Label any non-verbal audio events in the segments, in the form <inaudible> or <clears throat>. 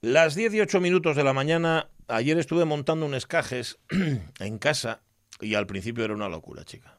Las 18 minutos de la mañana, ayer estuve montando un escajes <clears throat> en casa y al principio era una locura, chica.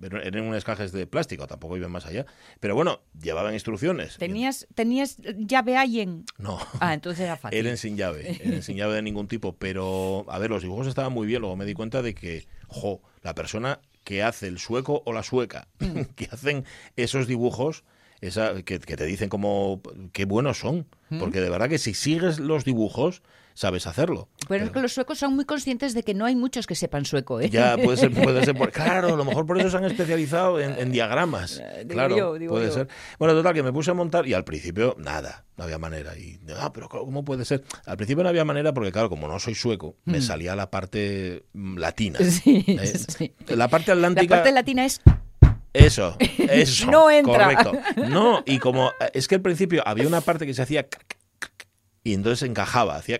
Pero eran un escajes de plástico, tampoco iban más allá. Pero bueno, llevaban instrucciones. ¿Tenías, ¿Tenías llave ahí en...? No. Ah, entonces era <laughs> fácil. Eran sin llave, eran sin llave de ningún tipo. Pero, a ver, los dibujos estaban muy bien. Luego me di cuenta de que, jo, la persona que hace el sueco o la sueca, <laughs> que hacen esos dibujos, esa, que, que te dicen como qué buenos son. Porque de verdad que si sigues los dibujos, sabes hacerlo. Pero es que los suecos son muy conscientes de que no hay muchos que sepan sueco, ¿eh? Ya, puede ser, puede ser. por- <laughs> claro, a lo mejor por eso se han especializado en, en diagramas. Eh, digo Claro, yo, digo puede yo. ser. Bueno, total, que me puse a montar y al principio, nada, no había manera. Y, ah, pero ¿cómo puede ser? Al principio no había manera porque, claro, como no soy sueco, me salía la parte mm, latina. <laughs> Sí, Eh, sí. La parte La atlántica. parte latina es... Eso, <laughs> eso. No entra. Correcto. No, y como es que al principio había una parte que se hacía y entonces encajaba, hacía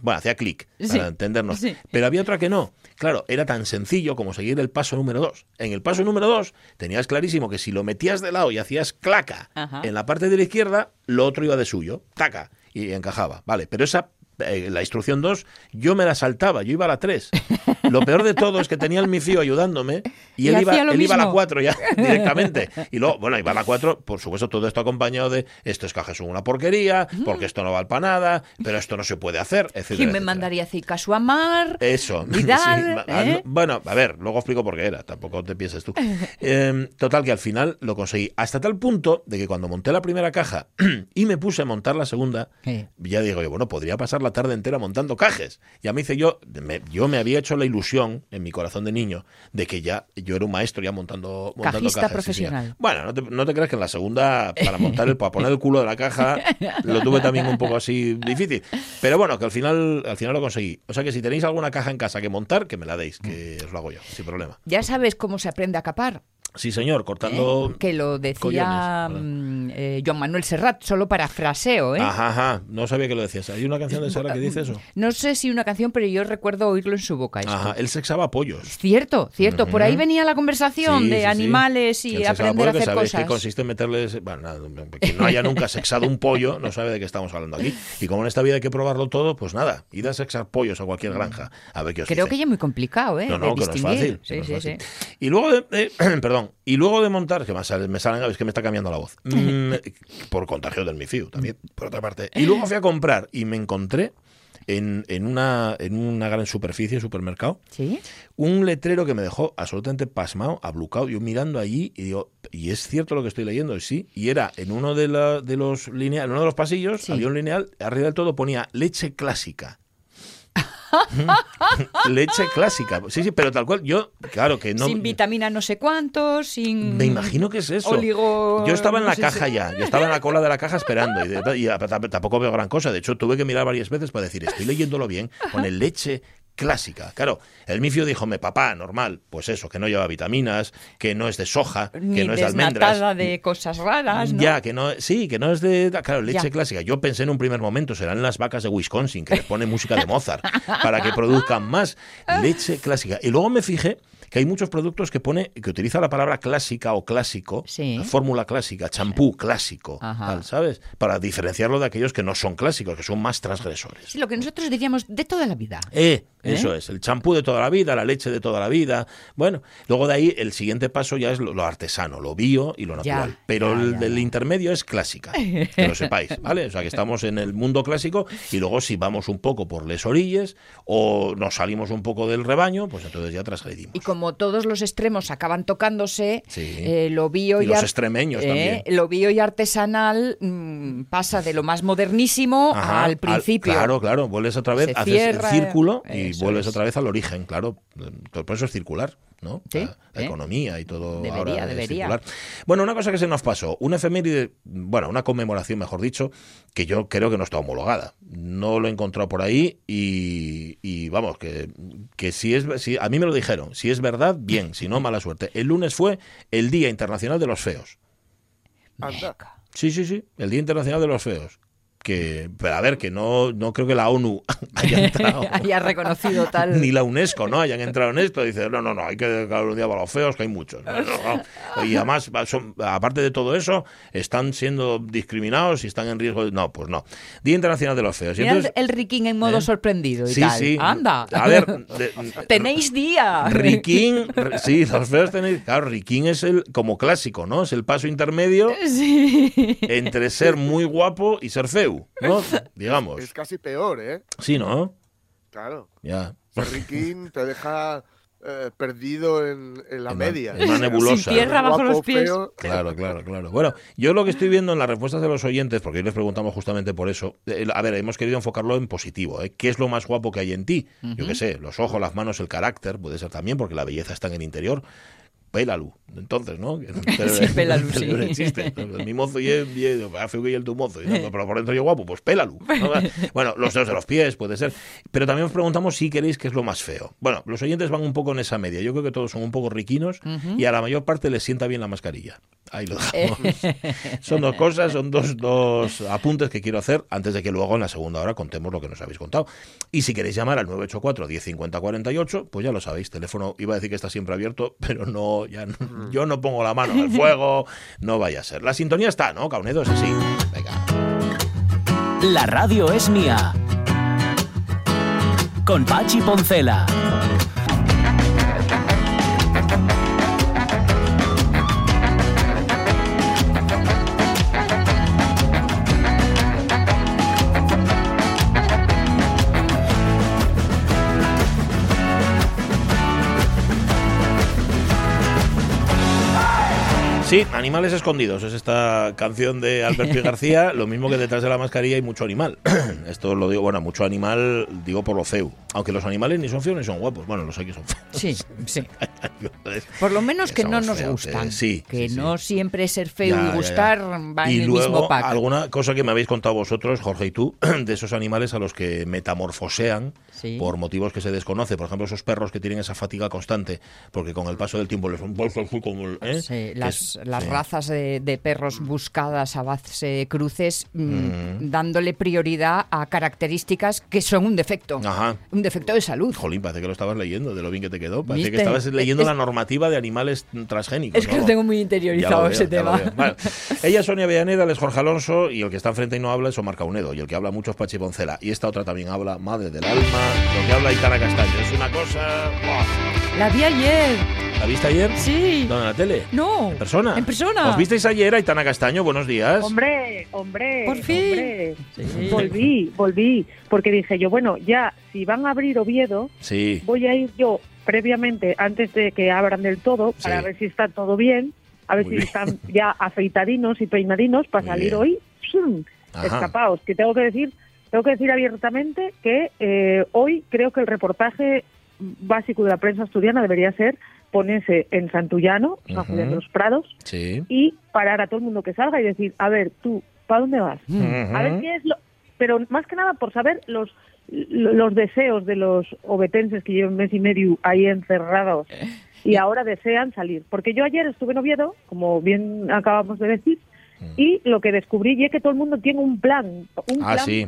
bueno, hacía clic, Sí, para entendernos. sí. Pero había otra que no. Claro, era tan sencillo como seguir el paso número dos. En el paso número dos tenías clarísimo que si lo metías de lado y hacías claca Ajá. en la parte de la izquierda, lo otro iba de suyo, taca, y encajaba. Vale, pero esa eh, la instrucción 2, yo me la saltaba, yo iba a la 3. <laughs> Lo peor de todo es que tenía el mifío ayudándome y, Y él, iba, él iba a la mismo. 4 ya <laughs> directamente. Y luego, bueno, iba a la 4, por supuesto, todo esto acompañado de estos cajas son una porquería, porque esto no vale para nada, pero esto no se puede hacer, etcétera. ¿Quién me etcétera. mandaría a caso a mar? Eso. <laughs> Vidal, Sí, ¿eh? Bueno, a ver, luego explico por qué era, tampoco te pienses tú. Eh, total, que al final lo conseguí. Hasta tal punto de que cuando monté la primera caja <clears throat> y me puse a montar la segunda, Sí. ya digo yo, bueno, podría pasar la tarde entera montando cajes. Ya me hice yo, me- yo me había hecho la ilusión en mi corazón de niño de que ya yo era un maestro ya montando, montando Cajista sí, profesional. bueno, no te, no te creas que en la segunda, para montar el, para poner el culo de la caja, <laughs> lo tuve también un poco así difícil. Pero bueno, que al final, al final lo conseguí. O sea que si tenéis alguna caja en casa que montar, que me la deis, que os lo hago yo, sin problema. Ya sabes cómo se aprende a capar. Sí, señor, cortando. ¿eh? Que lo decía collones, mm, eh, Joan Manuel Serrat, solo para fraseo, ¿eh? Ajá, ajá. No sabía que lo decías. ¿Hay una canción de Sara que dice eso? <laughs> No sé si una canción, pero yo recuerdo oírlo en su boca. esto. Ajá. Él sexaba pollos. Cierto, cierto. Por ahí venía la conversación Sí, de sí, animales y el aprender a pollo, que hacer sabéis cosas. que consiste en meterles. Bueno, nada, quien no haya nunca sexado un pollo no sabe de qué estamos hablando aquí. Y como en esta vida hay que probarlo todo, pues nada, id a sexar pollos a cualquier granja. A ver qué os Creo dice. que ya es muy complicado, ¿eh? No, de no, que no es fácil. no es sí, fácil. sí. Y luego de, eh, <clears throat> perdón, y luego de montar, que me salen, me salen, es que me está cambiando la voz, Mm, por contagio del MIFIU también, por otra parte. Y luego fui a comprar y me encontré en, en una, en una gran superficie, supermercado, ¿Sí? un letrero que me dejó absolutamente pasmado, ablucado, yo mirando allí y digo, y es cierto lo que estoy leyendo, y sí, y era en uno de, la- de los lineales, en uno de los pasillos, Sí. había un lineal, arriba del todo ponía leche clásica. Leche clásica. Sí, sí, pero tal cual, yo, claro que no. sin vitamina no sé cuántos, sin... Me imagino que es eso. Oligo- Yo estaba en la caja si- ya, yo estaba en la cola de la caja esperando y, de- y tampoco veo gran cosa. De hecho, tuve que mirar varias veces para decir, estoy leyéndolo bien, pone leche clásica. Claro, el mifio díjome, papá, normal, pues eso, que no lleva vitaminas, que no es de soja, Ni que no es de almendras. de cosas raras, ¿no? Ya, que no, sí, que no es de, claro, leche Ya. clásica. Yo pensé en un primer momento, serán las vacas de Wisconsin, que les ponen música de Mozart, para que produzcan más <laughs> leche clásica. Y luego me fijé que hay muchos productos que pone, que utiliza la palabra clásica o clásico, Sí. la fórmula clásica, champú clásico, tal, ¿sabes? Para diferenciarlo de aquellos que no son clásicos, que son más transgresores. Sí, lo que nosotros decíamos de toda la vida. Eh, ¿Eh? eso es, el champú de toda la vida, la leche de toda la vida. Bueno, luego de ahí el siguiente paso ya es lo, lo artesano, lo bio y lo Ya, natural. Pero ya, el ya, intermedio es clásica, que lo sepáis, <laughs> ¿vale? O sea, que estamos en el mundo clásico y luego si vamos un poco por les orillas o nos salimos un poco del rebaño, pues entonces ya transgredimos. Y como todos los extremos acaban tocándose, Sí. eh, lo bio Y y, los ar- extremeños eh, también. Lo bio y artesanal mm, pasa de lo más modernísimo Ajá, al principio. claro, claro, vuelves otra vez, haces cierra, el círculo y vuelves es. otra vez al origen, claro. Por eso es circular, ¿no? Sí, la la ¿eh? economía y todo Debería, ahora es debería. circular. Bueno, una cosa que se nos pasó, una efeméride, bueno, una conmemoración, mejor dicho, que yo creo que no está homologada. No lo he encontrado por ahí y, y vamos, que, que si es, si, a mí me lo dijeron, si es verdad, bien, si no, mala suerte. El lunes fue el Día Internacional de los Feos. Sí, sí, sí, el Día Internacional de los Feos. Que, pero a ver, que no, no creo que la ONU <laughs> haya <laughs> entrado. haya reconocido tal. Ni la UNESCO, ¿no? Hayan entrado en esto. Dice, no, no, no, hay que dedicar un día para los feos, que hay muchos. No, no, no. Y además, son- aparte de todo eso, están siendo discriminados y están en riesgo de... No, pues no. Día Internacional de los Feos. Y el- riquín en modo ¿Eh? sorprendido y Sí, tal. sí. Anda. A ver, <laughs> de- Tenéis día. Riquín, sí, los feos tenéis. Claro, Riquín es el como clásico, ¿no? Es el paso intermedio Sí. entre ser muy guapo y ser feo, ¿no? <laughs> Digamos. Es casi peor, ¿eh? Sí, ¿no? Claro. Ya. Riquín te deja eh, perdido en, en la En la- media. en una nebulosa. Sin tierra bajo los pies. feo, Claro, claro, claro. Bueno, yo lo que estoy viendo en las respuestas de los oyentes, porque hoy les preguntamos justamente por eso, eh, a ver, hemos querido enfocarlo en positivo. ¿eh? ¿Qué es lo más guapo que hay en ti? Yo qué sé, los ojos, las manos, el carácter, puede ser también, porque la belleza está en el interior. Pélalu, entonces, ¿no? <laughs> Sí, pélalu, sí. Célebre chiste. Mi mozo y el, y el- ah, y el tu mozo, y no, pero por dentro yo guapo, pues pélalu. ¿no? <laughs> Bueno, los dedos de los pies, puede ser. Pero también os preguntamos si queréis que es lo más feo. Bueno, los oyentes van un poco en esa media. Yo creo que todos son un poco riquinos y a la mayor parte les sienta bien la mascarilla. Ahí lo dejamos. <laughs> son dos cosas, son dos, dos apuntes que quiero hacer antes de que luego en la segunda hora contemos lo que nos habéis contado. Y si queréis llamar al 984 1050 48, pues ya lo sabéis. Teléfono, iba a decir que está siempre abierto, pero no, ya no- yo no pongo la mano al fuego, no vaya a ser. La sintonía está, ¿no? Caunedo es así. Venga. La radio es mía. Con Pachi Poncela. Animales Escondidos es esta canción de Alberto y García, lo mismo que detrás de la mascarilla hay mucho animal. <clears throat> Esto lo digo, bueno, mucho animal digo por lo feo. Aunque los animales ni son feos ni son guapos. Bueno, los hay que son feos. Sí, <laughs> sí. Por lo menos que no nos feos, gustan. eh, sí, que sí, sí. no siempre ser feo Ya, y ya, ya. gustar va y en el luego, mismo pack. alguna cosa que me habéis contado vosotros, Jorge y tú, <clears throat> de esos animales a los que metamorfosean Sí. por motivos que se desconoce. Por ejemplo, esos perros que tienen esa fatiga constante, porque con el paso del tiempo les ¿eh? Sí, las, es- las sí. razas de, de perros buscadas a base de cruces, mm, Mm. dándole prioridad a características que son un defecto. Ajá. Un defecto de salud. Jolín, parece que lo estabas leyendo, de lo bien que te quedó. Parece que estabas leyendo Es- la normativa de animales transgénicos. Es que ¿no? lo tengo muy interiorizado veo, ese tema. Vale. <laughs> Ella es Sonia Villaneda, él es Jorge Alonso y el que está enfrente y no habla es Omar Caunedo y el que habla mucho es Pachi Poncela y esta otra también habla, madre del alma, lo que habla Itana Castaño. Es una cosa... ¡buah! La vi ayer. ¿La viste ayer? Sí. ¿Dónde, en la tele? No. ¿En persona? En persona. ¿Os visteis ayer, Aitana Castaño? Buenos días. Hombre, hombre, Por fin. hombre. Sí. Volví, volví, porque dije yo, bueno, ya, si van a abrir Oviedo, Sí. voy a ir yo previamente, antes de que abran del todo, para Sí. ver si está todo bien, a ver Muy si bien. están ya <laughs> afeitadinos y peinadinos para Muy salir bien. hoy. Ajá. escapaos, que tengo que decir, tengo que decir abiertamente que eh, hoy creo que el reportaje básico de la prensa asturiana debería ser ponerse en Santullano, San Ujú. Julián de los Prados, Sí. y parar a todo el mundo que salga y decir, a ver, tú, ¿para dónde vas? A ver qué es lo... Pero más que nada por saber los los deseos de los obetenses que llevan mes y medio ahí encerrados y ahora desean salir. Porque yo ayer estuve en Oviedo, como bien acabamos de decir, y lo que descubrí es que todo el mundo tiene un plan, un Ah, plan sí.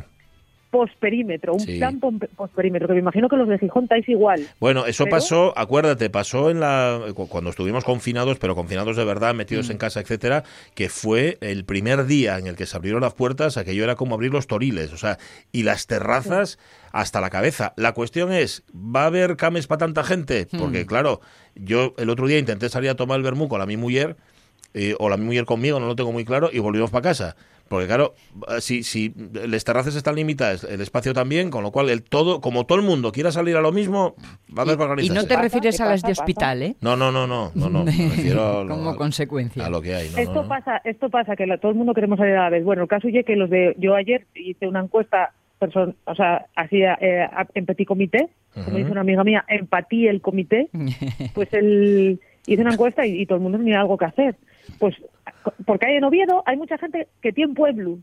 Posperímetro, un Sí. plan posperímetro, que me imagino que los de Gijón estáis igual. Bueno, eso Pero- pasó, acuérdate, pasó en la cu- cuando estuvimos confinados, pero confinados de verdad, metidos Mm. en casa, etcétera, que fue el primer día en el que se abrieron las puertas, aquello era como abrir los toriles, o sea, y las terrazas hasta la cabeza. La cuestión es, ¿va a haber cames para tanta gente? Mm. Porque claro, yo el otro día intenté salir a tomar el vermú con la mi mujer eh, o la mi mujer conmigo, no lo tengo muy claro, y volvimos para casa. Porque claro, eh, si, si las terrazas están limitadas, el espacio también, con lo cual el todo, como todo el mundo quiera salir a lo mismo, va a haber Y, y no te refieres ¿qué a las de hospital, ¿eh? No, no, no, no, no, no, me <laughs> refiero a lo, Como a- consecuencia. a lo que hay. no, esto no. pasa, esto pasa que la- todo el mundo queremos salir a la vez. Bueno, el caso es que los de yo ayer hice una encuesta, person, o sea, así eh, en petit comité, como dice una amiga mía, empatí el comité, <laughs> pues el, hice una encuesta y, y todo el mundo tenía algo que hacer. Pues porque hay en Oviedo hay mucha gente que tiene pueblo,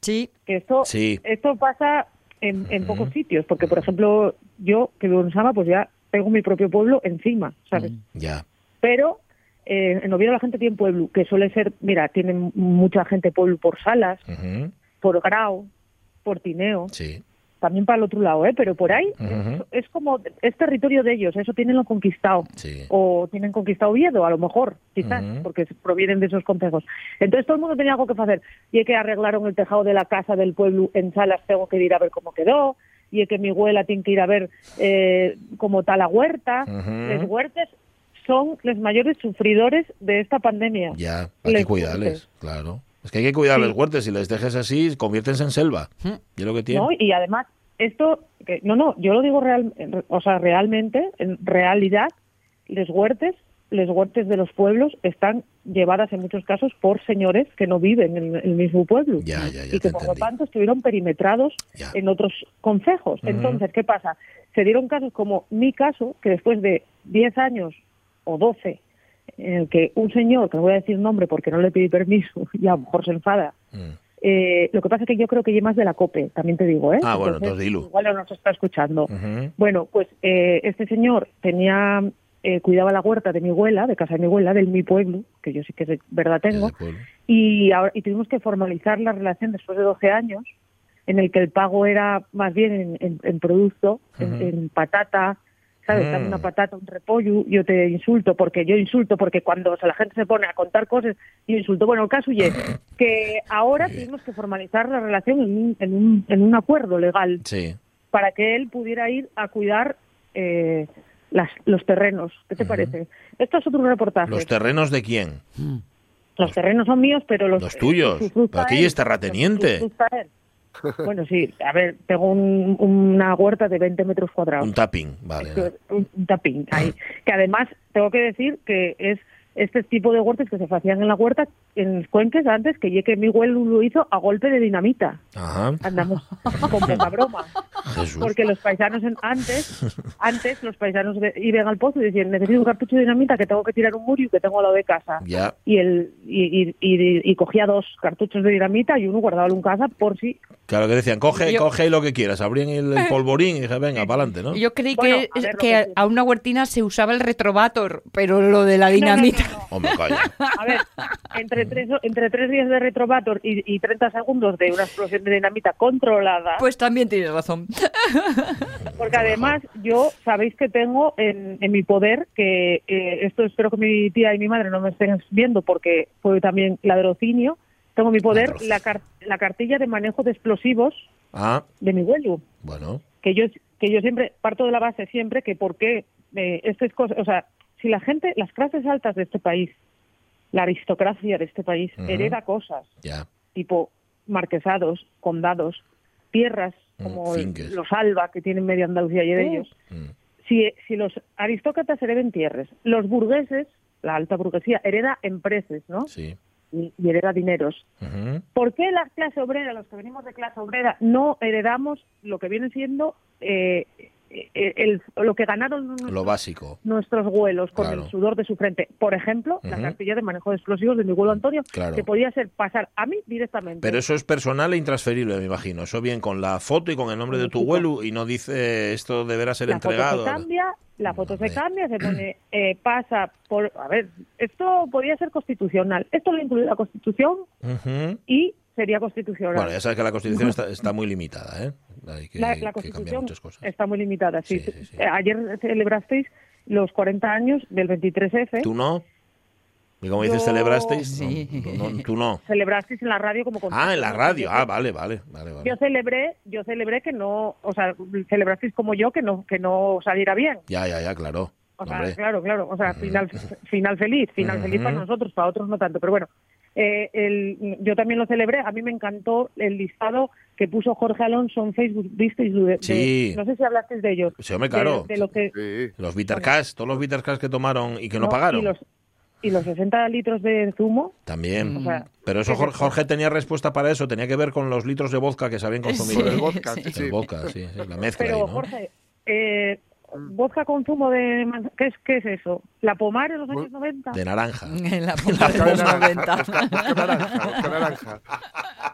Sí, que esto Sí. esto pasa en, en pocos sitios, porque por ejemplo yo que vivo en Sama, pues ya tengo mi propio pueblo encima, ¿sabes? Ya. pero eh, en Oviedo la gente tiene pueblo, que suele ser, mira, tienen mucha gente pueblo por Salas, por Grau, por Tineo, Sí. También para el otro lado, ¿eh? pero por ahí es, es como, es territorio de ellos, eso tienen lo conquistado. Sí. O tienen conquistado Oviedo, a lo mejor, quizás, Ujú. porque provienen de esos consejos. Entonces todo el mundo tenía algo que hacer. Y es que arreglaron el tejado de la casa del pueblo en Salas, tengo que ir a ver cómo quedó. Y es que mi abuela tiene que ir a ver eh, cómo está la huerta. Ujú. Los huertes son los mayores sufridores de esta pandemia. Ya, hay que Les cuidarles, claro. Es que hay que cuidar Sí. los huertes. Si les dejes así, conviértense en selva. Y es lo que tiene. ¿no? Y además, esto, que, no, no, yo lo digo real, o sea, realmente, en realidad, los huertes, los huertes de los pueblos están llevadas en muchos casos por señores que no viven en el mismo pueblo. Ya, ya, ya y que por lo tanto estuvieron perimetrados en otros concejos. Entonces, ¿qué pasa? Se dieron casos como mi caso, que después de 10 años o 12, en el que un señor, que no voy a decir nombre porque no le pedí permiso <laughs> y a lo mejor se enfada, Mm. eh, lo que pasa es que yo creo que lleva más de la COPE, también te digo, ¿eh? Ah, bueno, entonces dilo. Igual no nos está escuchando. Bueno, pues eh, este señor tenía, eh, cuidaba la huerta de mi abuela, de casa de mi abuela, del mi pueblo, que yo sí que de verdad tengo, y, ahora, y tuvimos que formalizar la relación después de 12 años, en el que el pago era más bien en, en- en producto, en- en, patata, ¿sabes? Mm. Dame una patata, un repollo, yo te insulto, porque yo insulto, porque cuando o sea, la gente se pone a contar cosas, yo insulto. Bueno, el caso es <laughs> que ahora tuvimos que formalizar la relación en un, en un, en un acuerdo legal Sí. para que él pudiera ir a cuidar eh, las, los terrenos. ¿Qué te parece? Esto es otro reportaje. ¿Los terrenos de quién? Los terrenos son míos, pero los, Los tuyos. Pero aquí es terrateniente. Él. Bueno, sí, a ver, tengo un- una huerta de 20 metros cuadrados. Un tapping, vale. Esto un, un tapín ahí. Que además, tengo que decir que es este tipo de huertas que se hacían en la huerta, en Cuenques antes, que ya que mi abuelo lo hizo a golpe de dinamita. Ajá. Andamos con poca broma. Jesús. Porque los paisanos en- antes, antes los paisanos de- iban al pozo y decían, necesito un cartucho de dinamita que tengo que tirar un murio que tengo al lado de casa. Ya. Y, el, y, y, y- y cogía dos cartuchos de dinamita y uno guardaba en casa por si... Claro que decían, coge, Yo- coge lo que quieras. Abrían el, el polvorín y dije, venga, para adelante, ¿no? Yo creí Bueno, que, a ver que a una huertina se usaba el retrovator, pero lo de la dinamita. No, no, no, no. <laughs> Hombre, calla. A ver, entre tres, entre tres días de retrovator y, y 30 segundos de una explosión de dinamita controlada, Pues también tienes razón. <laughs> porque además yo sabéis que tengo en, en mi poder, que eh, esto espero que mi tía y mi madre no me estén viendo porque fue también ladrocinio, tengo en mi poder la, car- la cartilla de manejo de explosivos Ah, de mi abuelo. bueno. que yo que yo siempre parto de la base siempre que por qué eh, estas cosas, o sea, si la gente, las clases altas de este país, la aristocracia de este país Ujú. hereda cosas Ya. tipo marquesados, condados, tierras Mm, como los Alba que tienen media Andalucía y de ellos, Mm. si, si los aristócratas hereden tierras, los burgueses, la alta burguesía hereda empresas, ¿no? Sí. Y, y hereda dineros. ¿Por qué la clase obrera, los que venimos de clase obrera, no heredamos lo que viene siendo eh, el- lo que ganaron Lo nuestros, básico. nuestros vuelos con Claro. el sudor de su frente? Por ejemplo, la cartilla de manejo de explosivos de mi abuelo Antonio, Claro. que podía ser pasar a mí directamente. Pero eso es personal e intransferible, me imagino. Eso bien con la foto y con el nombre de tu abuelo y no dice esto deberá ser la entregado. foto se cambia, la foto se cambia, se pone, <clears throat> eh, pasa por... A ver, esto podría ser constitucional. Esto lo incluye la Constitución y sería constitucional. Bueno, ya sabes que la Constitución <laughs> está, está muy limitada, ¿eh? Hay que, la, la que Constitución muchas cosas. está muy limitada. Sí. Sí, sí, sí. Eh, Ayer celebrasteis los 40 años del 23F. ¿Tú no? ¿Y como dices celebrasteis? Sí. No, no, tú no. Celebrasteis en la radio como Ah, en la radio. Ah, vale, vale, vale. vale. Yo celebré, yo celebré que no, o sea, celebrasteis como yo que no que no saliera bien. Ya, ya, ya, claro. O sea, Hombre. claro, claro, o sea, final final feliz, final feliz para nosotros, para otros no tanto, pero bueno. eh, el, yo también lo celebré, a mí me encantó el listado que puso Jorge Alonso en Facebook, ¿visteis? De- de- Sí. no sé si hablasteis de ellos. Sí, hombre, claro. De, lo que, Sí. Los Bittercast, todos los Bittercast que tomaron y que no, No, pagaron. Y los, y los 60 litros de zumo. También. O sea, Pero eso ¿qué es Jorge, tenía respuesta para eso. Tenía que ver con los litros de vodka que se habían consumido. Con el vodka, Sí. sí, sí. El vodka, sí, sí, la mezcla ahí, Pero, ¿no? Jorge, eh, vodka con zumo de ¿qué es, ¿qué es eso? ¿La pomar en los años 90? De naranja. <laughs> En <laughs> la Vodka de los naranja, 90. vodka- vodka naranja, naranja.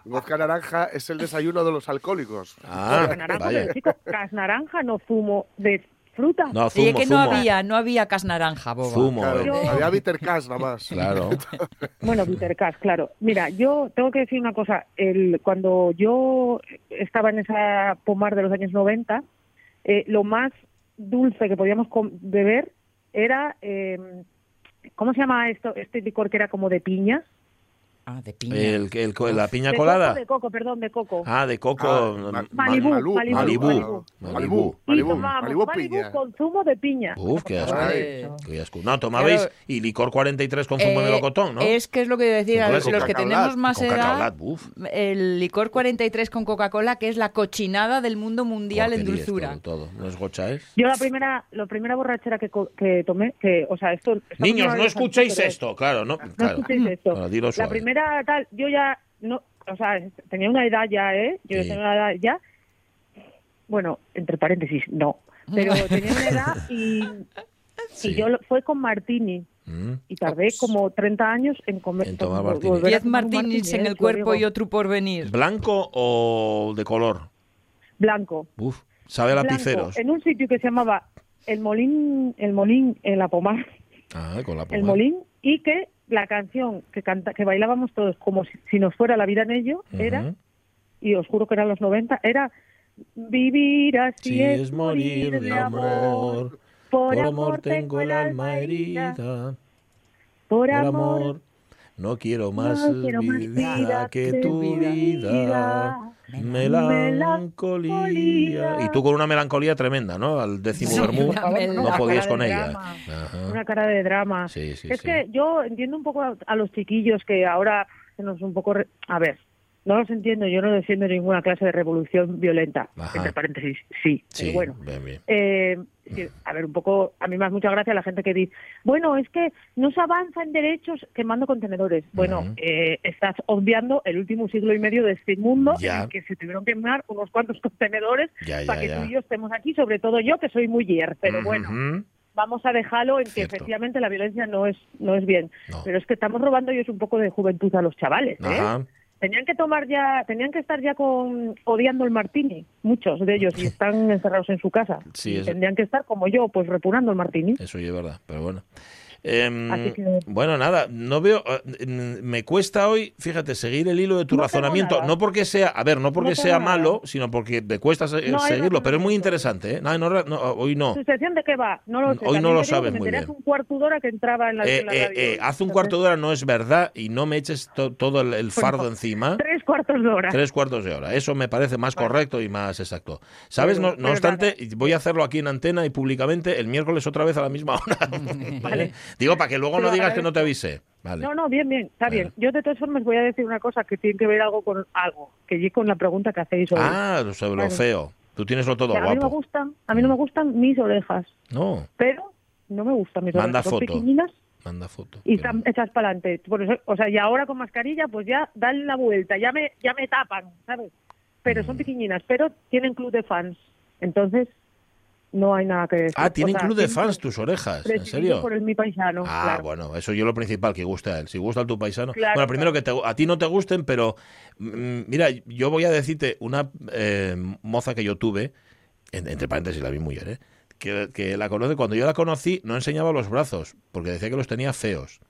Vodka naranja es el desayuno de los alcohólicos. Ah, Vodka naranja, vaya. pero chico, cas naranja, no zumo de fruta. No, Y es zumo, que no había, no había cas naranja, boba. Zumo, Claro, eh. Yo- había bitter cash nada más. Claro. <laughs> Bueno, Peter Cash, claro. Mira, yo tengo que decir una cosa. El, cuando yo estaba en esa pomar de los años 90, eh, lo más dulce que podíamos beber era, eh, ¿cómo se llama esto? Este licor que era como de piña. Ah, de piña. El, el- la piña de colada. Coco, de coco, perdón, de coco. Ah, de coco. Ah, ma- Malibú, Malibú, Malibú, Malibú. Malibú, Malibú. piña. con zumo de piña. Uf, qué asco. Ay. Qué asco. No, tomabais Claro. y licor 43 con zumo de Eh, melocotón, ¿no? Es que es lo que decía, Con los, los que tenemos más con edad, el licor 43 con Coca-Cola, que es la cochinada del mundo mundial en dulzura. Todo, todo. ¿No es gocha, es? Yo la primera, la primera borrachera que, que tomé, que, o sea, esto... Niños, no de escuchéis pero- esto, claro, no. No escuchéis esto. La suave. Primera tal, yo ya no, o sea, tenía una edad ya, ¿eh? Yo Sí. tenía una edad ya. Bueno, entre paréntesis, no. Pero <laughs> tenía una edad y, Sí. y yo lo- fue con Martini Mm. y tardé como 30 años en comer En tomar martini. Diez martinis martini, en ¿eh? el cuerpo digo. y otro por venir. ¿Blanco o de color? blanco. Uf, sabe a lapiceros. En un sitio que se llamaba El Molín, El Molín en la Pomar. Ah, con la El pomada. Molín y que la canción que canta, que bailábamos todos como si, si nos fuera la vida en ello era y os juro que eran los 90 era vivir así es, es morir de amor, por, por amor tengo el alma herida, por por amor amor no quiero más no quiero más vida que tu vida. vida. Melancolía. Y tú con una melancolía tremenda, ¿no? Al décimo Sí, vermú no podías con ella. una cara de drama Sí, sí, es sí. que yo entiendo un poco a, a los chiquillos que ahora se nos un poco re- a ver no los entiendo yo no defiendo ninguna clase de revolución violenta Ajá. entre paréntesis sí, Sí, pero bueno bien, bien. Eh, sí, a ver, un poco, a mí me hace mucha gracia la gente que dice, bueno, es que no se avanza en derechos quemando contenedores. Bueno, eh, estás obviando el último siglo y medio de este mundo Ya. en que se tuvieron que quemar unos cuantos <laughs> contenedores Ya, ya, para que tú y yo estemos aquí, sobre todo yo que soy muy yer, pero bueno, vamos a dejarlo en que efectivamente la violencia no es no es bien. No. Pero es que estamos robando ellos un poco de juventud a los chavales, ¿eh? Tenían que tomar ya, tenían que estar ya con odiando el martini, muchos de ellos, y <laughs> están encerrados en su casa. Sí, Y Tendrían que estar como yo, pues repugnando el martini. Eso es verdad, pero bueno. Em, que- Bueno, nada, no veo. eh, Me cuesta hoy, fíjate, seguir el hilo de tu No razonamiento. No porque sea, a ver, no porque No sea nada. malo, sino porque me cuesta se- No hay seguirlo, pero es muy interesante, ¿eh? Hoy no. ¿Su sección de qué va? No lo sé. Hoy no lo te sabes muy bien. hace un cuarto de hora que entraba en la, Eh, en la eh, radio. eh, hace un Entonces, cuarto de hora no es verdad y no me eches to- todo el, el fardo encima. Tres cuartos de hora. Tres cuartos de hora. Eso me parece más correcto y más exacto. ¿Sabes? No, Pero- no pero obstante, voy a hacerlo aquí en antena y públicamente el miércoles otra vez a la misma hora. <laughs> ¿Vale? <laughs> Digo, para que luego no Pero digas que no te avise. Vale. No, no, bien, bien, está Vale. bien. Yo de todas formas voy a decir una cosa que tiene que ver algo con algo, que con la pregunta que hacéis hoy. Ah, sobre lo Vale. feo. Tú tienes lo todo Que a mí no me guapo. gustan, a mí no me gustan mis orejas, No, pero no me gustan mis Manda orejas. Son foto. pequeñinas manda foto. y están hechas para adelante. O sea, y ahora con mascarilla, pues ya dan la vuelta, ya me, ya me tapan, ¿sabes? Pero Mm. son pequeñinas, pero tienen club de fans. Entonces, no hay nada que decir. Ah, tienen O sea, club de fans tus orejas. ¿En serio? por el mi paisano, Ah, claro. bueno, eso yo lo principal, que guste a él. Si gusta a tu paisano. Claro, bueno, primero claro. que te- a ti no te gusten, pero mm, mira, yo voy a decirte una eh, moza que yo tuve, en- entre paréntesis la vi muy bien, ¿eh? que, que la conoce. Cuando yo la conocí, no enseñaba los brazos, porque decía que los tenía feos.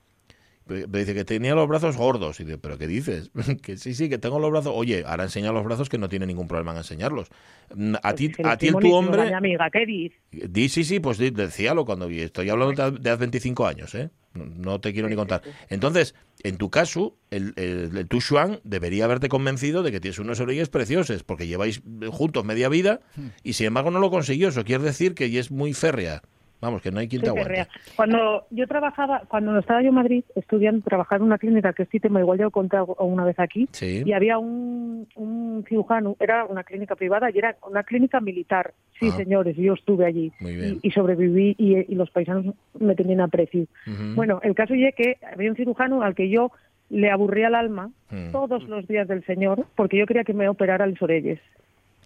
Pero pero dice que tenía los brazos gordos. Y dice, ¿pero qué dices? <laughs> que sí, sí, que tengo los brazos. Oye, ahora enseña los brazos que no tiene ningún problema en enseñarlos. Mm, A Pues ti, que a ti el tu hombre. Mi amiga, ¿qué dices? Di, sí, sí, pues di- decíalo cuando vi. Estoy hablando de, de hace 25 años, ¿eh? No, no te quiero ni contar. Entonces, en tu caso, el, el, el Tu Xuan debería haberte convencido de que tienes unos orejas preciosos, porque lleváis juntos media vida y sin embargo no lo consiguió. Eso quiere decir que ella es muy férrea. Vamos, que no hay quien te aguante. Cuando yo trabajaba, cuando estaba yo en Madrid estudiando, trabajaba en una clínica que este tema igual ya lo conté una vez aquí, Sí. y había un, un cirujano, era una clínica privada y era una clínica militar. Sí, Ah. señores, yo estuve allí y, y sobreviví y, y los paisanos me tenían aprecio. Ujú. Bueno, el caso es que había un cirujano al que yo le aburría el alma Mm. todos los días del señor porque yo quería que me operara los orelles.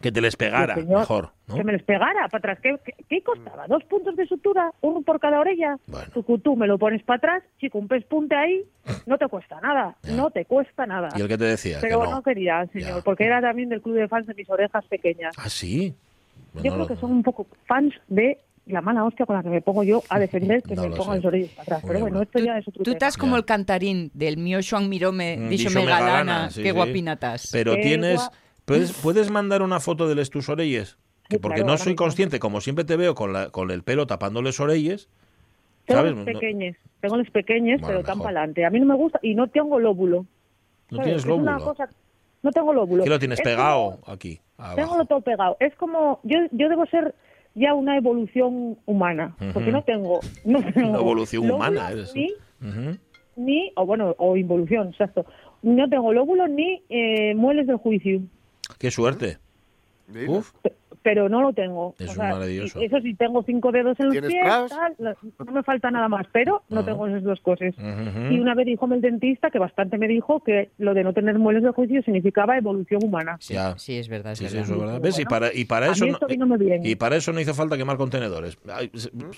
Que te les pegara, Sí, señor. mejor, ¿no? Que me les pegara para atrás. ¿Qué, qué, qué costaba? ¿Dos puntos de sutura? ¿Uno por cada orella? Bueno. Tú, tú me lo pones para atrás, chico, un pespunte ahí, <laughs> no te cuesta nada. Ya. No te cuesta nada. Y el que te decía, Pero que no. no. quería, señor, Ya. porque era también del club de fans de mis orejas pequeñas. Ah, sí. Yo Bueno, creo que lo- son un poco fans de la mala hostia con la que me pongo yo a defender que <laughs> No me pongan los orillos para atrás. Pero Oye, bueno, bueno. esto ya es otro Tú tema. estás como Ya. el cantarín del mío Joan Mirome, Mm, dicho me galana, sí, qué sí. guapinatas. Pero Qué tienes. ¿Puedes, ¿Puedes mandar una foto de les tus orelles? Que porque claro, no soy consciente, como siempre te veo con, la, con el pelo tapándoles orelles. Tengo los pequeños, tengo los pequeños, Bueno, pero tan para adelante. A mí no me gusta y no tengo lóbulo. No ¿sabes? tienes Es una lóbulo. cosa- no tengo lóbulo. ¿Qué lo tienes Es pegado como- aquí? Tengo todo pegado. Es como, yo, yo debo ser ya una evolución humana, porque no tengo, no <laughs> tengo Una evolución lóbulo humana eres. Ni, ni, o bueno, o involución, exacto. No tengo lóbulos ni eh, mueles del juicio, Qué suerte. Uf. Pe- pero no lo tengo. Es O sea, maravilloso. y- Eso sí, tengo cinco dedos en los ¿Tienes pies, tal, no, me falta nada más, pero no Ajá. tengo esas dos cosas. Ujú. Y una vez dijo el dentista, que bastante me dijo, que lo de no tener mueles del juicio significaba evolución humana. Sí, Ya. sí, es verdad, es Sí, eso es verdad. Bueno, ¿Ves? Y para, y para eso no, bien. y para eso no hizo falta quemar contenedores.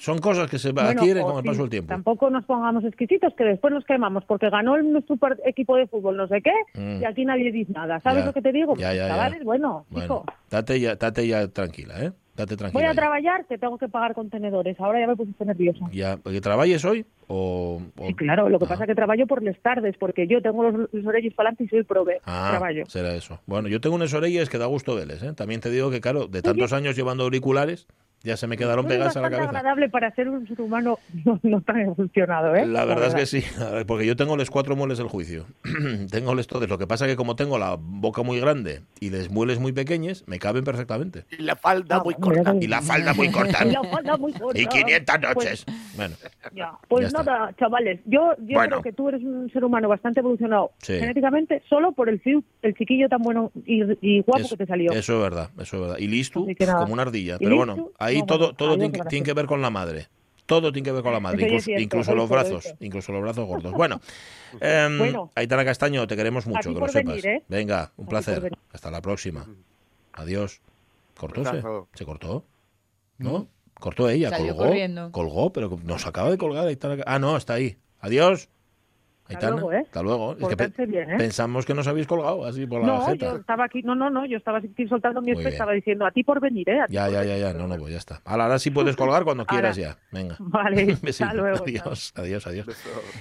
Son cosas que se Bueno, adquieren con el sí, paso del tiempo. Tampoco nos pongamos exquisitos, que después nos quemamos, porque ganó el, nuestro equipo de fútbol no sé qué, Mm. y aquí nadie dice nada. ¿Sabes Ya. lo que te digo? Ya, ya, ya. Chavales, bueno, Bueno, hijo, date ya, date ya tranquila, ¿eh? Date tranquila. voy a ya. trabajar, que tengo que pagar contenedores. Ahora ya me pusiste nerviosa. Ya, ¿que trabajes hoy? O, o- Sí, claro, lo que Ah. pasa es que trabajo por las tardes, porque yo tengo los, los orellos para adelante y soy prove. Ah, Trabajo. será eso. Bueno, yo tengo unas orellas que da gusto verles, ¿eh? También te digo que, claro, de tantos años llevando auriculares, ya se me quedaron Pues es pegadas a la cabeza. agradable para ser un ser humano <laughs> no, no tan evolucionado, ¿eh? La verdad es que sí, a ver, porque yo tengo los cuatro mueles del juicio. <clears throat> tengo les todos. Lo que pasa es que como tengo la boca muy grande y les mueles muy pequeños, me caben perfectamente. Y la falda Ah, muy corta. <laughs> Y la falda muy corta. Y la falda muy corta. y 500 Pues- noches. Bueno, Ya, pues Ya está. nada, chavales, yo, yo Bueno. creo que tú eres un ser humano bastante evolucionado Sí. genéticamente solo por el el chiquillo tan bueno y, y guapo eso, que te salió. eso es verdad, eso es verdad. Y listo, como una ardilla. ¿Y Pero listo? bueno, ahí No, todo, todo tiene, que ver con la madre. Todo tiene que ver con la madre, <laughs> incluso, cierto, incluso los brazos, incluso los brazos gordos. Bueno, <laughs> em, Bueno. Aitana Castaño, te queremos mucho, que lo sepas. venir, ¿eh? Venga, un placer. Hasta la próxima. Adiós. ¿Cortóse? ¿Se cortó? ¿No? Cortó ella, Salió colgó. corriendo. Colgó, pero nos acaba de colgar Aitana. Ah, no, está ahí. Adiós. Hasta Aitana, luego, ¿eh? hasta luego. Es que pe- Portarse bien, ¿eh? pensamos que nos habéis colgado así por la No, jeta. yo estaba aquí, no, no, no, yo estaba aquí soltando mi Muy espe- bien. estaba diciendo a ti por venir, ¿eh? A Ya, ya, ya, ya. No, no, pues ya está. Ahora, ahora sí puedes colgar cuando <laughs> quieras Ahora. ya. Venga. <laughs> Vale, <laughs> hasta luego. Adiós, adiós, adiós.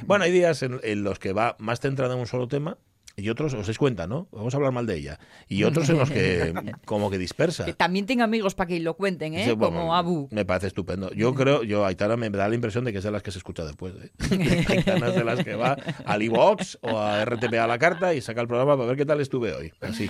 Bueno, hay días en, en los que va más centrada en un solo tema y otros, os dais cuenta, ¿no? Vamos a hablar mal de ella. Y <laughs> otros en los que como que dispersa. Que también tenga amigos para que lo cuenten, ¿eh? Bueno, Como Abu. Me parece estupendo. Yo <laughs> creo, yo, Aitana me da la impresión de que es de las que se escucha después. ¿eh? <laughs> Aitana es de las que va al iVox o a RTP a la carta y saca el programa para ver qué tal estuve hoy. Así.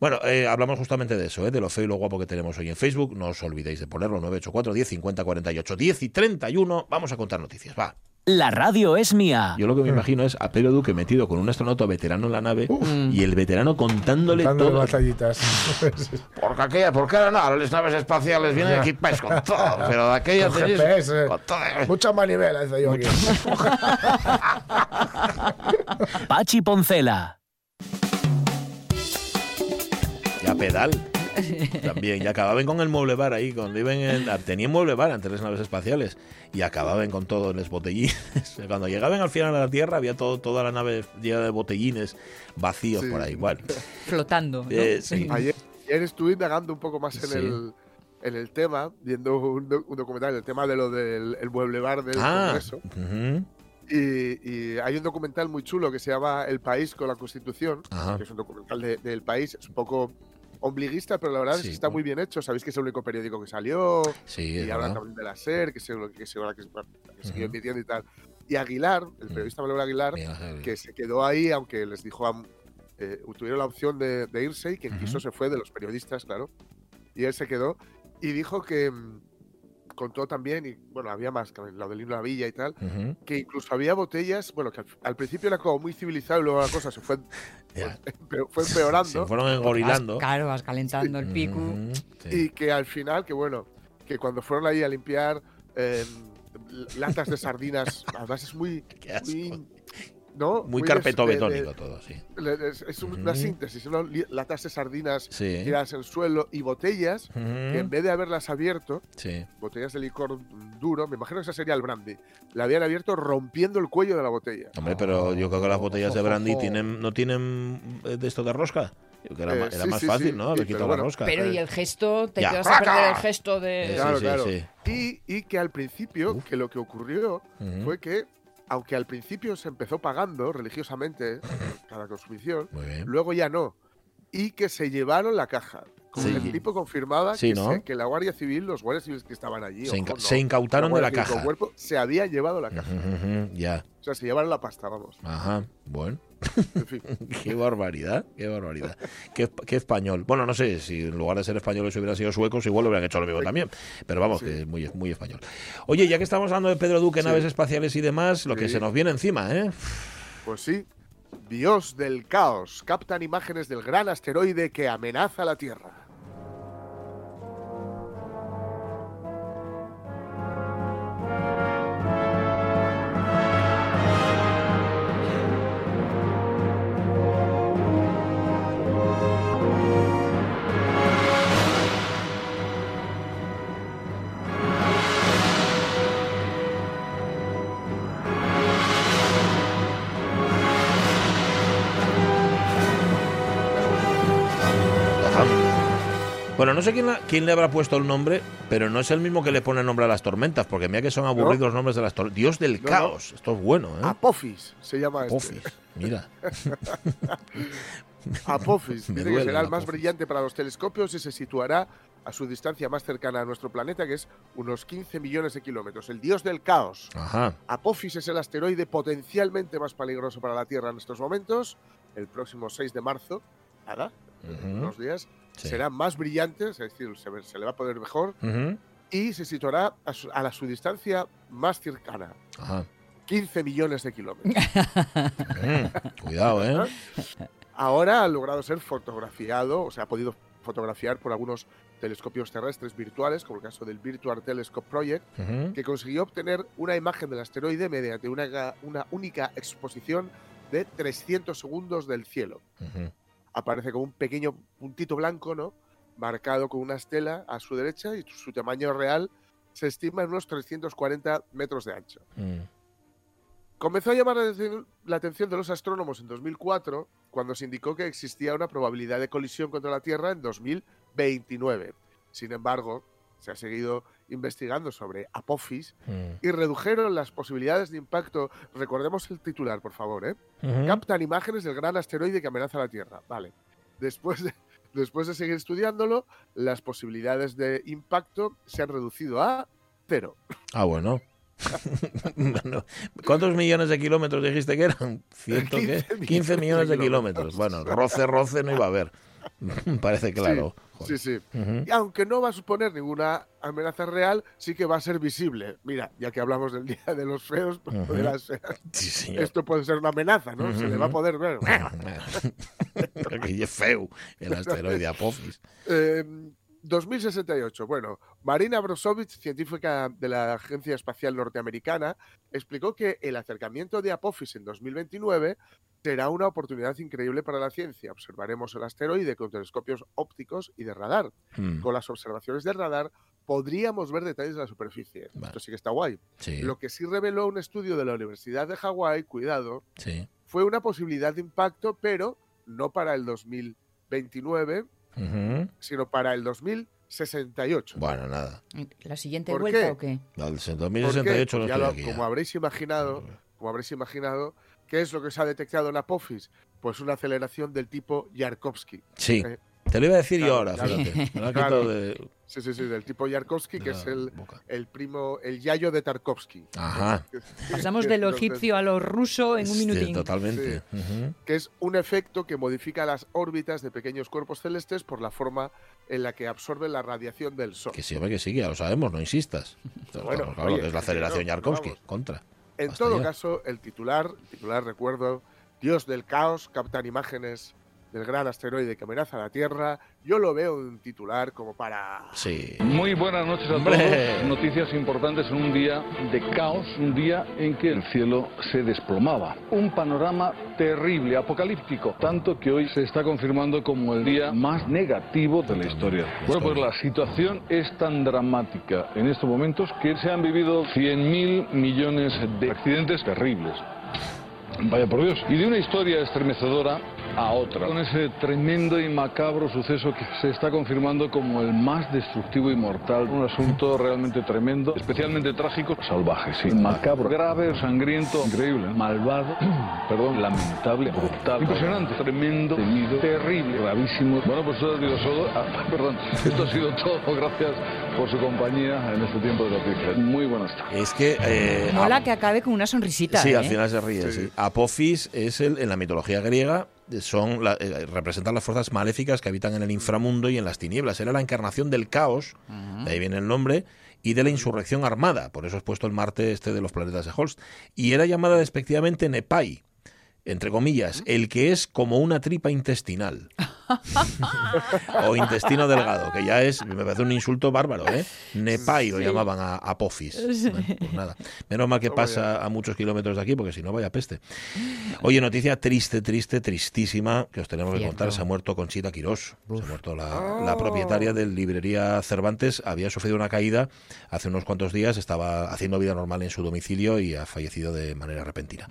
Bueno, eh, hablamos justamente de eso, ¿eh? de lo feo y lo guapo que tenemos hoy en Facebook. No os olvidéis de ponerlo 984 10 50 48 10 y 31. Vamos a contar noticias. Va. La radio es mía. Yo lo que me imagino es a Pedro Duque metido con un astronauta veterano en la nave y el veterano contándole Dándole todo. batallitas. <laughs> Porque aquella, porque ahora no, las naves espaciales vienen equipadas con todo, <laughs> pero de aquella Con tenéis GPS. con todo. Mucha manivela, dice yo aquí. Pachi Poncela. Ya pedal. <laughs> También, y acababan con el mueble bar ahí, cuando iban en, tenían mueble bar antes las naves espaciales y acababan con todo en los botellines. <laughs> Cuando llegaban al final a la Tierra había todo, toda la nave llena de botellines vacíos Sí. por ahí. Bueno, Flotando. ¿no? eh, sí. Ayer, ayer estuve indagando un poco más en, Sí. el, en el tema, viendo un, doc- un documental, el tema de lo del el mueble bar del Ah, Congreso. Y, y hay un documental muy chulo que se llama El país con la Constitución, Ajá. que es un documental de- del país, es un poco ombliguista, pero la verdad es Sí. que está muy bien hecho. Sabéis que es el único periódico que salió, sí, es y habla verdad. también de la SER, que es que, se- que, se- que sigue Ujú. emitiendo y tal. Y Aguilar, el Mm. periodista Manuel Aguilar, que se quedó ahí, aunque les dijo a, eh, tuvieron la opción de, de irse y quien Ujú. quiso se fue de los periodistas, claro. Y él se quedó y dijo que mm, contó también, y bueno, había más, que lo del himno a la villa y tal, que incluso había botellas, bueno, que al, al principio era como muy civilizado y luego la cosa se fue, <laughs> empe- fue Se empeorando. fueron Vas, engorilando. claro, vas calentando el pico. Sí. Y que al final, que bueno, que cuando fueron ahí a limpiar eh, latas de sardinas, además es muy, <laughs> muy ¿no? Muy des- carpeto de- de- betónico todo, sí. le- Es, es una Ujú. síntesis, ¿no? Latas de sardinas Sí. tiradas en el suelo y botellas que en vez de haberlas abierto, Sí. botellas de licor duro, me imagino que esa sería el brandy, la habían abierto rompiendo el cuello de la botella. Hombre, pero yo creo que las botellas de brandy Oh. tienen, no tienen eh, de esto de rosca. Que era, Eh, ma- era sí, más fácil, sí, ¿no? pero quitado bueno. la rosca. Pero y el gesto, te Ya. vas a perder el gesto de... Claro, sí, claro. sí. Y, y que al principio, que lo que ocurrió fue que, aunque al principio se empezó pagando religiosamente cada consumición, Muy bien. luego ya no. Y que se llevaron la caja. Como Sí. El tipo confirmaba Sí, que, ¿no? se- que la Guardia Civil, los guardias civiles que estaban allí, Se, ojo, inca- no, se incautaron de la Civil con caja. cuerpo, se había llevado la caja. Ya. O sea, se llevaron la pasta, vamos. Ajá. Bueno. En fin. <laughs> Qué barbaridad, qué barbaridad. Qué, qué español. Bueno, no sé, si en lugar de ser españoles hubieran sido suecos, igual lo hubieran hecho lo mismo también. Pero vamos, que es muy, muy español. Oye, ya que estamos hablando de Pedro Duque, naves espaciales y demás, lo que se nos viene encima, ¿eh? Pues sí. Dios del caos. Captan imágenes del gran asteroide que amenaza la Tierra. Bueno, no sé quién, la- quién le habrá puesto el nombre, pero no es el mismo que le pone el nombre a las tormentas, porque mira que son aburridos los nombres de las tormentas. Dios del No, no. caos. Esto es bueno, ¿eh? Apophis se llama este. Apophis, Mira. <laughs> Apophis. <laughs> Dice que será el más brillante para los telescopios y se situará a su distancia más cercana a nuestro planeta, que es unos 15 millones de kilómetros. El dios del caos. Ajá. Apophis es el asteroide potencialmente más peligroso para la Tierra en estos momentos. El próximo 6 de marzo, nada, en Ujú. unos días, Sí. será más brillante, es decir, se, se le va a poder mejor Ujú. y se situará a, su- a la su distancia más cercana, Ajá. 15 millones de kilómetros. Ujú. Cuidado, ¿eh? <laughs> Ahora ha logrado ser fotografiado, o sea, ha podido fotografiar por algunos telescopios terrestres virtuales, como el caso del Virtual Telescope Project, Ujú. que consiguió obtener una imagen del asteroide mediante una, una única exposición de 300 segundos del cielo. Ujú. Aparece como un pequeño puntito blanco, ¿no? Marcado con una estela a su derecha y su tamaño real se estima en unos 340 metros de ancho. Mm. Comenzó a llamar la atención- la atención de los astrónomos en 2004, cuando se indicó que existía una probabilidad de colisión contra la Tierra en 2029. Sin embargo, se ha seguido investigando sobre Apophis Mm. y redujeron las posibilidades de impacto. Recordemos el titular, por favor, ¿eh? Captan imágenes del gran asteroide que amenaza la Tierra. Vale. Después de, <laughs> después de seguir estudiándolo, las posibilidades de impacto se han reducido a cero. Ah, bueno. <laughs> Bueno, ¿Cuántos millones de kilómetros dijiste que eran? ¿Ciento qué? 15 millones 15 millones de kilómetros. Bueno, roce, roce no iba a haber. <laughs> Parece claro. Sí, sí. Ujú. Y aunque no va a suponer ninguna amenaza real, sí que va a ser visible. Mira, ya que hablamos del Día de los Feos, Sí, señor. esto puede ser una amenaza, ¿no? Se le va a poder ver. <laughs> es feo el asteroide Apophis. Eh, 2068. Bueno, Marina Brosovich, científica de la Agencia Espacial Norteamericana, explicó que el acercamiento de Apophis en 2029 será una oportunidad increíble para la ciencia. Observaremos el asteroide con telescopios ópticos y de radar. Mm, Con las observaciones del radar podríamos ver detalles de la superficie. Vale. Esto sí que está guay. Sí, Lo que sí reveló un estudio de la Universidad de Hawái, cuidado, sí. fue una posibilidad de impacto, pero no para el 2029, Ujú. sino para el 2068. Bueno, nada. ¿La siguiente ¿Por vuelta qué? o qué? ¿Por qué? 2068 no Pues ya lo- aquí. ya. como habréis imaginado, como habréis imaginado, ¿qué es lo que se ha detectado en Apophis? Pues una aceleración del tipo Yarkovsky. Sí, Eh, te lo iba a decir yo claro, ahora, claro. fíjate. <laughs> Me lo ha Claro. quitado de, Sí, sí, sí, del tipo Yarkovsky, de que es el, boca. el primo, el yayo de Tarkovsky. Ajá. <laughs> Pasamos de lo egipcio a lo ruso en un Sí, minutín. totalmente. Ujú. que es un efecto que modifica las órbitas de pequeños cuerpos celestes por la forma en la que absorben la radiación del Sol. Que sí, hombre, que sí, ya lo sabemos, no insistas. Bueno, claro, oye, que es la aceleración no, Yarkovsky, vamos. contra. En todo ya. caso, el titular, el titular recuerdo, Dios del caos, captan imágenes del gran asteroide que amenaza la Tierra. Yo lo veo un titular como para... Sí. Muy buenas noches a todos. Noticias importantes en un día de caos, un día en que el cielo se desplomaba. Un panorama terrible, apocalíptico, tanto que hoy se está confirmando como el día más negativo de la historia. Bueno, pues la situación es tan dramática en estos momentos que se han vivido 100.000 millones de accidentes terribles. Vaya por Dios. Y de una historia estremecedora a otra. Con ese tremendo y macabro suceso que se está confirmando como el más destructivo y mortal. Un asunto realmente tremendo, especialmente trágico, salvaje, sí. Macabro, grave, sangriento, increíble, malvado, <clears throat> perdón, lamentable, brutal, impresionante, tremendo, temido, terrible, gravísimo. Bueno, pues eso ha sido todo. Ah, perdón, <laughs> esto ha sido todo. Gracias por su compañía en este tiempo de noticias. Muy buenas tardes. Es que... eh, Mola a- que acabe con una sonrisita. Sí, ¿eh? al final se ríe, sí. Apophis es el, en la mitología griega, son la- eh, representan las fuerzas maléficas que habitan en el inframundo y en las tinieblas. Era la encarnación del caos, de ahí viene el nombre, y de la insurrección armada. Por eso has puesto el Marte este de los planetas de Holst. Y era llamada despectivamente Nepai, entre comillas, el que es como una tripa intestinal. o intestino delgado, que ya es, me parece un insulto bárbaro, ¿eh? Nepai lo llamaban a. Bueno, pues nada. Menos mal que pasa a muchos kilómetros de aquí, porque si no, vaya peste. Oye, noticia triste, triste, tristísima, que os tenemos que contar. Se ha muerto Conchita Quirós. Se ha muerto la, la propietaria de librería Cervantes. Había sufrido una caída hace unos cuantos días, estaba haciendo vida normal en su domicilio y ha fallecido de manera repentina.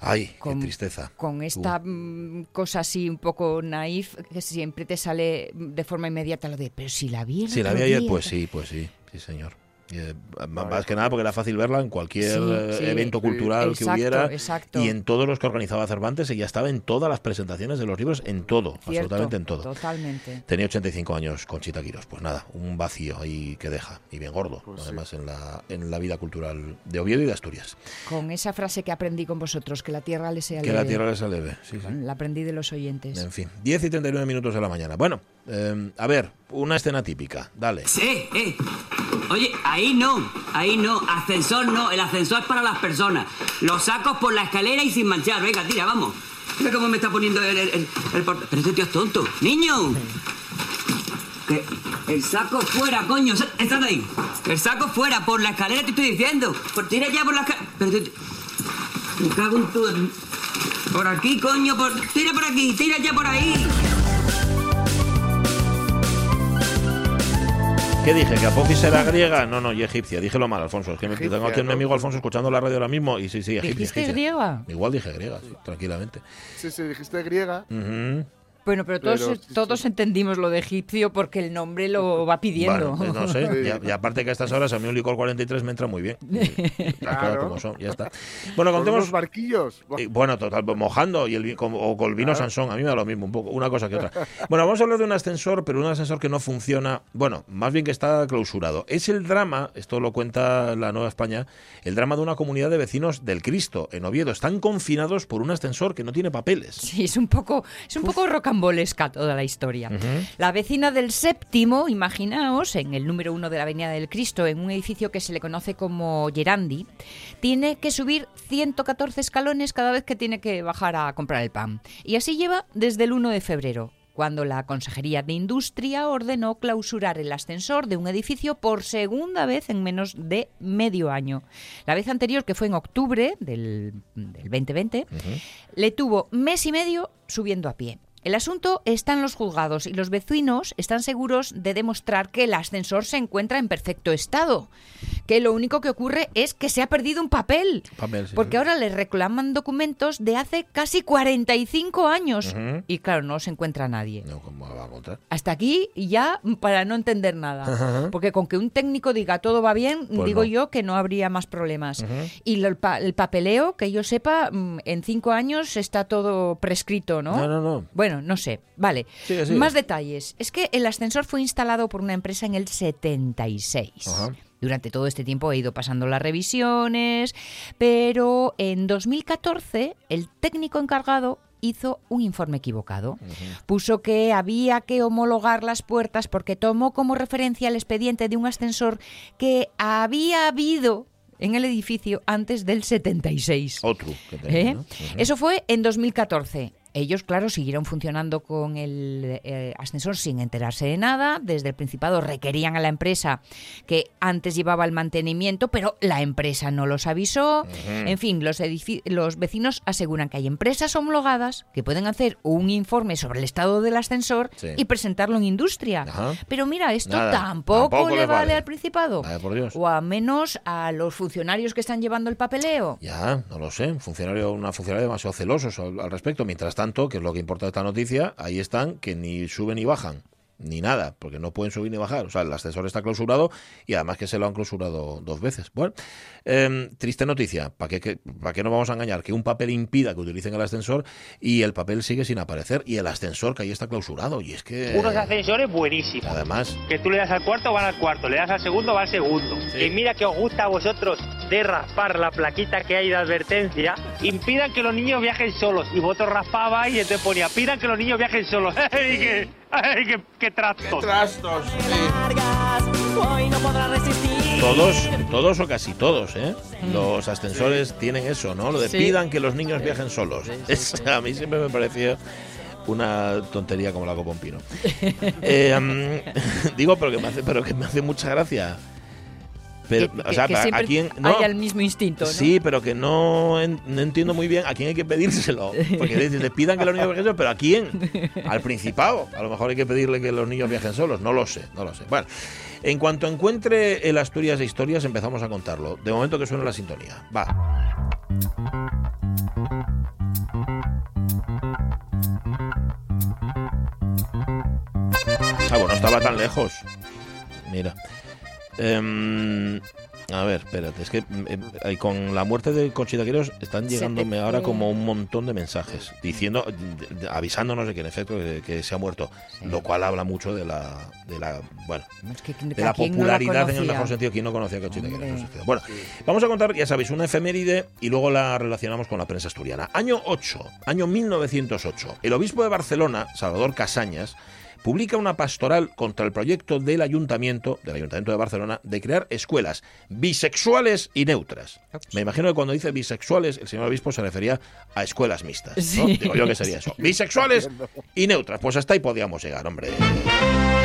Ay, Con- qué tristeza. Con esta mm, cosa así un poco naif que siempre te sale de forma inmediata lo de, pero si la vi Si la vi ayer, día". pues sí, pues sí, sí señor. Eh, más que nada porque era fácil verla en cualquier Sí, eh, sí. evento cultural que Exacto, hubiera exacto. y en todos los que organizaba Cervantes ella estaba en todas las presentaciones de los libros, en todo, Cierto, absolutamente en todo. Totalmente. Tenía 85 años Conchita Quirós, pues nada, un vacío ahí que deja, y bien gordo, Pues sí. además en, la, en la vida cultural de Oviedo y de Asturias. Con esa frase que aprendí con vosotros, que la tierra le sea Que la leve. tierra les aleve, sí, sí. La aprendí de los oyentes. En fin, 10 y 39 minutos de la mañana. Bueno, eh, a ver, una escena típica, dale. Sí, eh. Oye, ahí no, ahí no, ascensor no, el ascensor es para las personas. Los sacos por la escalera y sin manchar, venga, tira, vamos. Mira cómo me está poniendo el, el, Pero este tío es tonto. ¡Niño! Que el saco fuera, coño, estás ahí. El saco fuera, por la escalera te estoy diciendo. Por, tira ya por la escalera. Me cago en tu... Por aquí, coño, por... tira por aquí, tira ya por ahí. ¿Qué dije? ¿Que Apophis era griega? No, no, y egipcia. Díjelo mal, Alfonso. Es que me- Egipcia, tengo aquí a amigo Alfonso escuchando la radio ahora mismo y sí, sí, egipcia. ¿Dijiste egipcia. griega? Igual dije griega, sí, tranquilamente. Sí, sí, dijiste griega. Ujú. Bueno, pero todos, Pero, sí, todos sí. entendimos lo de egipcio porque el nombre lo va pidiendo. Eh, no sé. Y, y aparte que a estas horas a mí un licor 43 me entra muy bien. <laughs> Claro. como son, ya está. Bueno, Con contemos... unos barquillos. Eh, Bueno, total, mojando y el, como- o con el vino Sansón, a mí me da lo mismo, un poco, una cosa que otra. Bueno, vamos a hablar de un ascensor, pero un ascensor que no funciona, bueno, más bien que está clausurado. Es el drama, esto lo cuenta la Nueva España, el drama de una comunidad de vecinos del Cristo en Oviedo. Están confinados por un ascensor que no tiene papeles. Sí, es un poco, es un poco rocambolesca toda la historia. La vecina del séptimo, imaginaos, en el número uno de la Avenida del Cristo, en un edificio que se le conoce como Gerandi, tiene que subir 114 escalones cada vez que tiene que bajar a comprar el pan. Y así lleva desde el 1 de febrero cuando la Consejería de Industria ordenó clausurar el ascensor de un edificio por segunda vez en menos de medio año. La vez anterior, que fue en octubre del, del 2020, le tuvo mes y medio subiendo a pie. El asunto está en los juzgados y los vecinos están seguros de demostrar que el ascensor se encuentra en perfecto estado, que lo único que ocurre es que se ha perdido un papel, Papel, sí, porque sí. ahora le reclaman documentos de hace casi 45 años Ujú. y claro, no se encuentra nadie. No, ¿cómo va a encontrar? Hasta aquí ya para no entender nada. Porque con que un técnico diga todo va bien, Pues digo no. yo que no habría más problemas. Y el, pa- el papeleo, que yo sepa, mm, en cinco años está todo prescrito, ¿no? No, no, no. Bueno, no sé. Vale. Sigue, sigue. Más detalles. Es que el ascensor fue instalado por una empresa en el 76. Ajá. Durante todo este tiempo he ido pasando las revisiones, pero en 2014 el técnico encargado hizo un informe equivocado. Puso que había que homologar las puertas porque tomó como referencia el expediente de un ascensor que había habido en el edificio antes del 76. Otro. que ¿Eh? Eso fue en 2014. Ellos, claro, siguieron funcionando con el eh, ascensor sin enterarse de nada. Desde el Principado requerían a la empresa que antes llevaba el mantenimiento, pero la empresa no los avisó. En fin, los, los vecinos aseguran que hay empresas homologadas que pueden hacer un informe sobre el estado del ascensor Sí. y presentarlo en industria. Ajá. Pero mira, esto Nada, tampoco, tampoco le vale vale. al Principado. Por Dios. O a menos a los funcionarios que están llevando el papeleo. Ya, no lo sé. Un funcionario, una funcionaria demasiado celosos al, al respecto. Mientras tanto, que es lo que importa esta noticia, ahí están que ni suben ni bajan ni nada, porque no pueden subir ni bajar. O sea, el ascensor está clausurado y además que se lo han clausurado dos veces. Bueno, em, triste noticia. ¿Para qué, ¿Para qué nos vamos a engañar? Que un papel impida que utilicen el ascensor y el papel sigue sin aparecer y el ascensor que ahí está clausurado. Y es que... Unos ascensores buenísimos. Además... Que tú le das al cuarto, van al cuarto. Le das al segundo, va al segundo. Y mira que os gusta a vosotros de raspar la plaquita que hay de advertencia. Impidan que los niños viajen solos. Y vosotros raspaba y te ponía, pidan que los niños viajen solos. <laughs> ¡Ay, qué, qué, trastos! trastos! Todos, todos o casi todos, ¿eh? Los ascensores tienen eso, ¿no? Lo de pidan que los niños viajen solos. a mí siempre me pareció una tontería como la copa un pino. <laughs> Eh, <laughs> digo, pero que me hace, pero que me hace mucha gracia pero, o sea, a quién no, haya el mismo instinto. ¿no? Sí, pero que no, entiendo muy bien a quién hay que pedírselo. Porque le pidan que los niños viajen solos, pero ¿a quién? Al Principado. A lo mejor hay que pedirle que los niños viajen solos. No lo sé, no lo sé. Bueno, en cuanto encuentre el Asturias de Historias, empezamos a contarlo. De momento que suena la sintonía. Va. Ah, bueno, estaba tan lejos. Mira. Em, a ver, espérate, es que em, con la muerte de Conchita Queiroz están llegándome ahora como un montón de mensajes diciendo, avisándonos de que en efecto que, se ha muerto, lo cual habla mucho de la, de la bueno, de la popularidad en el mejor sentido. ¿Quién no conocía a Conchita Queiroz? Bueno, vamos a contar, ya sabéis, una efeméride y luego la relacionamos con la prensa asturiana. Año 8, año 1908. El obispo de Barcelona, Salvador Casañas, publica una pastoral contra el proyecto del ayuntamiento, del ayuntamiento de Barcelona, de crear escuelas bisexuales y neutras. Me imagino que cuando dice bisexuales, el señor obispo se refería a escuelas mixtas. Digo yo que sería eso. <laughs> Bisexuales y neutras. Pues hasta ahí podíamos llegar, hombre.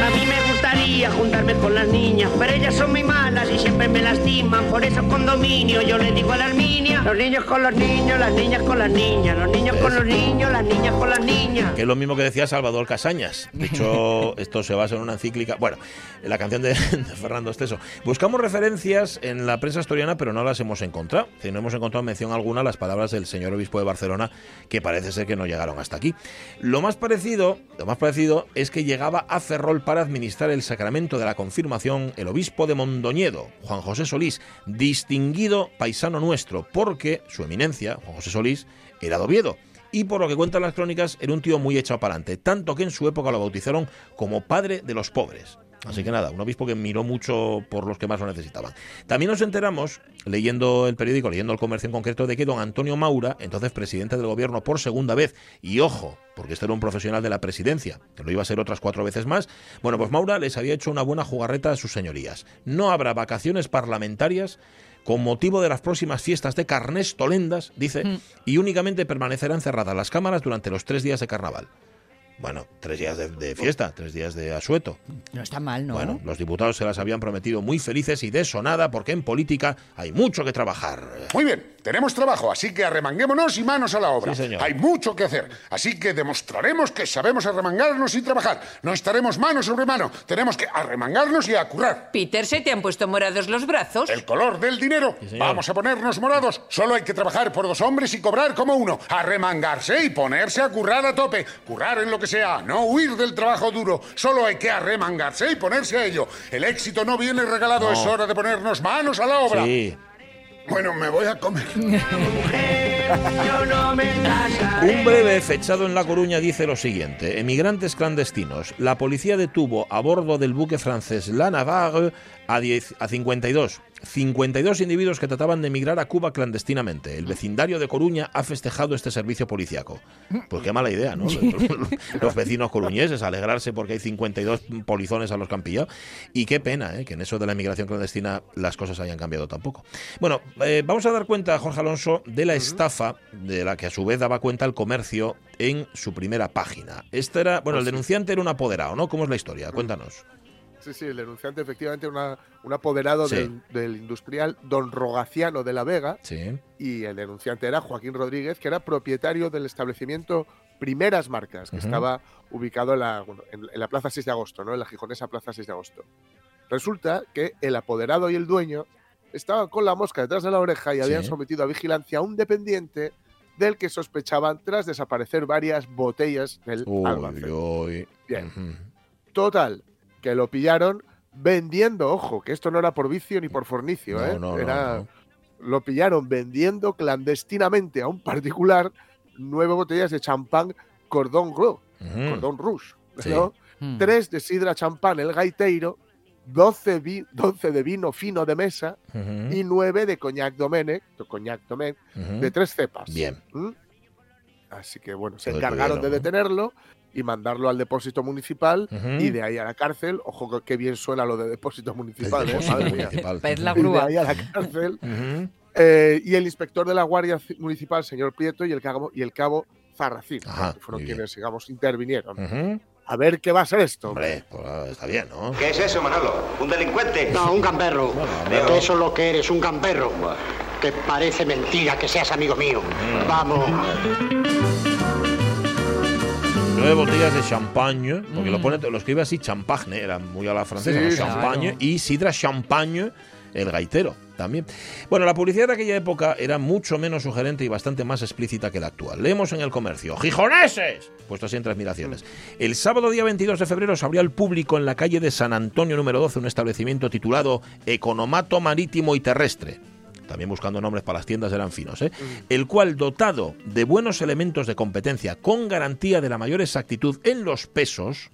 A mí me gustaría juntarme con las niñas, pero ellas son muy malas y siempre me lastiman. Por eso condominio yo le digo a la Arminia, los niños con los niños, las niñas con las niñas, los niños con los niños, las niñas con las niñas. Que es lo mismo que decía Salvador Casañas. De hecho, <laughs> esto se basa en una encíclica. Bueno, la canción de, Fernando Esteso. Buscamos referencias en la prensa historiana, pero no las hemos encontrado. no hemos encontrado mención alguna a las palabras del señor obispo de Barcelona, que parece ser que no llegaron hasta aquí. Lo más parecido, lo más parecido es que llegaba a Ferrol para administrar el sacramento de la confirmación el obispo de Mondoñedo, Juan José Solís, distinguido paisano nuestro, porque su eminencia, Juan José Solís, era de Oviedo y por lo que cuentan las crónicas era un tío muy echado para adelante, tanto que en su época lo bautizaron como padre de los pobres. Así que nada, un obispo que miró mucho por los que más lo necesitaban. También nos enteramos, leyendo el periódico, leyendo el comercio en concreto, de que don Antonio Maura, entonces presidente del gobierno por segunda vez, y ojo, porque este era un profesional de la presidencia, que lo iba a ser otras cuatro veces más, bueno, pues Maura les había hecho una buena jugarreta a sus señorías. No habrá vacaciones parlamentarias con motivo de las próximas fiestas de Carnés Tolendas, dice, mm. y únicamente permanecerán cerradas las cámaras durante los tres días de carnaval. Bueno, tres días de, fiesta, tres días de asueto. No está mal, ¿no? Bueno, los diputados se las habían prometido muy felices y de eso nada, porque en política hay mucho que trabajar. Muy bien, tenemos trabajo, así que arremanguémonos y manos a la obra. Sí, señor. Hay mucho que hacer, así que demostraremos que sabemos arremangarnos y trabajar. No estaremos mano sobre mano, tenemos que arremangarnos y acurrar. Peter, ¿se te han puesto morados los brazos? El color del dinero. Vamos a ponernos morados. Solo hay que trabajar por dos hombres y cobrar como uno. Arremangarse y ponerse a currar a tope. Currar en lo que sea, no huir del trabajo duro. Solo hay que arremangarse y ponerse a ello. El éxito no viene regalado, es hora de ponernos manos a la obra. Sí. Bueno, me voy a comer. <laughs> Un breve fechado en La Coruña dice lo siguiente. Emigrantes clandestinos. La policía detuvo a bordo del buque francés La Navarre a, 10, a 52 52 individuos que trataban de emigrar a Cuba clandestinamente. El vecindario de Coruña ha festejado este servicio policiaco. Pues qué mala idea, ¿no? Los vecinos coruñeses, alegrarse porque hay 52 polizones a los que han pillado. Y qué pena, ¿eh? que en eso de la inmigración clandestina las cosas hayan cambiado tampoco. Bueno, eh, vamos a dar cuenta, Jorge Alonso, de la estafa de la que a su vez daba cuenta el comercio en su primera página. Este era, bueno, el denunciante era un apoderado, ¿no? ¿Cómo es la historia? Cuéntanos. Sí, sí, el denunciante efectivamente era un apoderado del, industrial don Rogaciano de la Vega. Sí. Y el denunciante era Joaquín Rodríguez, que era propietario del establecimiento Primeras Marcas, que estaba ubicado en la, en, la, Plaza 6 de Agosto, ¿no? en la gijonesa Plaza 6 de Agosto. Resulta que el apoderado y el dueño estaban con la mosca detrás de la oreja y habían sometido a vigilancia a un dependiente del que sospechaban tras desaparecer varias botellas del uy. Bien. Ujú. Total, que lo pillaron vendiendo, ojo, que esto no era por vicio ni por fornicio, No, ¿eh? no, era, no. Lo pillaron vendiendo clandestinamente a un particular nueve botellas de champán Cordon Bleu, Ujú. Cordon Rouge, Sí. ¿no? Mm. Tres de sidra champán el gaiteiro, 12, vi- 12 de vino fino de mesa y nueve de coñac Domenech, de coñac Domenech, de tres cepas. Bien. ¿Mm? Así que bueno, se encargaron de detuvieron, detenerlo y mandarlo al depósito municipal Ujú. y de ahí a la cárcel. Ojo, que- qué bien suena lo de depósito municipal, ¿eh? mía. municipal. Es la Y de grúa. ahí a la cárcel. Ujú. Eh, y el inspector de la Guardia Ci- Municipal, señor Prieto, y el cabo, y el cabo Zarracín, Ajá, que fueron quienes, digamos, intervinieron. Ujú. A ver qué va a ser esto. Hombre, pues, está bien, ¿no? ¿Qué es eso, Manolo? ¿Un delincuente? No, un gamberro. gamberro. Que eso es lo que eres, un gamberro. Que parece mentira que seas amigo mío. Vamos. Nueve botellas de champagne, porque lo pone, lo escribe así, champagne, era muy a la francesa, Sí, ¿no? claro. champagne, y sidra champagne, el gaitero, también. Bueno, la publicidad de aquella época era mucho menos sugerente y bastante más explícita que la actual. Leemos en el comercio, ¡Gijoneses! Puesto así entre admiraciones. El sábado día 22 de febrero se abrió al público en la calle de San Antonio número 12 un establecimiento titulado Economato Marítimo y Terrestre. También buscando nombres para las tiendas eran finos, ¿eh? El cual, dotado de buenos elementos de competencia con garantía de la mayor exactitud en los pesos,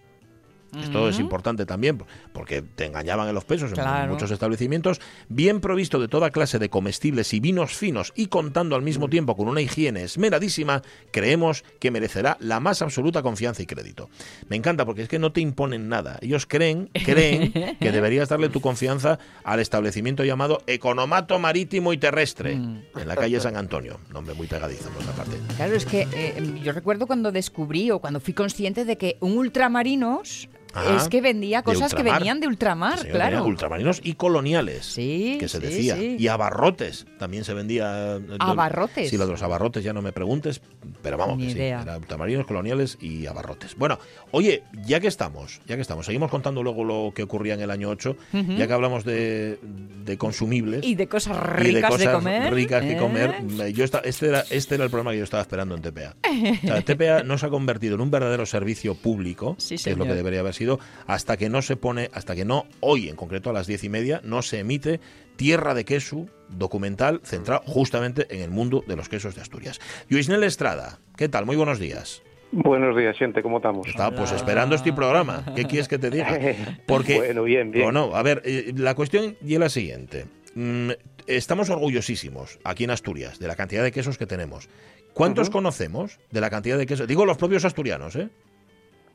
esto es importante también porque te engañaban en los pesos en muchos establecimientos, bien provisto de toda clase de comestibles y vinos finos y contando al mismo tiempo con una higiene esmeradísima, creemos que merecerá la más absoluta confianza y crédito. Me encanta porque es que no te imponen nada. Ellos creen, <laughs> creen que deberías darle tu confianza al establecimiento llamado Economato Marítimo y Terrestre en la calle San Antonio. Nombre muy pegadizo por otra parte. Claro, es que eh, yo recuerdo cuando descubrí o cuando fui consciente de que un ultramarinos Ajá. es que vendía cosas que venían de ultramar, Señor, claro. Ultramarinos y coloniales. Sí, que se sí, decía. sí. Y abarrotes. También se vendía. eh, ¿Abarrotes? Sí, lo de los abarrotes ya no me preguntes. Pero vamos, Ni que sí. Era ultramarinos, coloniales y abarrotes. Bueno, oye, ya que estamos, ya que estamos, seguimos contando luego lo que ocurría en el año 8, Ujú. ya que hablamos de, de consumibles. Y de cosas y de ricas de, comer. ricas que ¿eh? comer. me- Yo esta- este, era, este era el programa que yo estaba esperando en TPA. O sea, TPA no se ha convertido en un verdadero servicio público, <laughs> Sí, que es lo que debería haber sido, hasta que no se pone, hasta que no, hoy en concreto a las diez y media, no se emite Tierra de Queso, documental centrado justamente en el mundo de los quesos de Asturias. Luisnel Estrada, ¿qué tal? Muy buenos días. Buenos días, gente, ¿cómo estamos? Estaba pues esperando este programa. ¿Qué quieres que te diga? <laughs> Porque, Bueno, bien, bien. Bueno, a ver, eh, la cuestión y es la siguiente. Mm, estamos orgullosísimos aquí en Asturias de la cantidad de quesos que tenemos. ¿Cuántos conocemos de la cantidad de quesos? Digo los propios asturianos, ¿eh?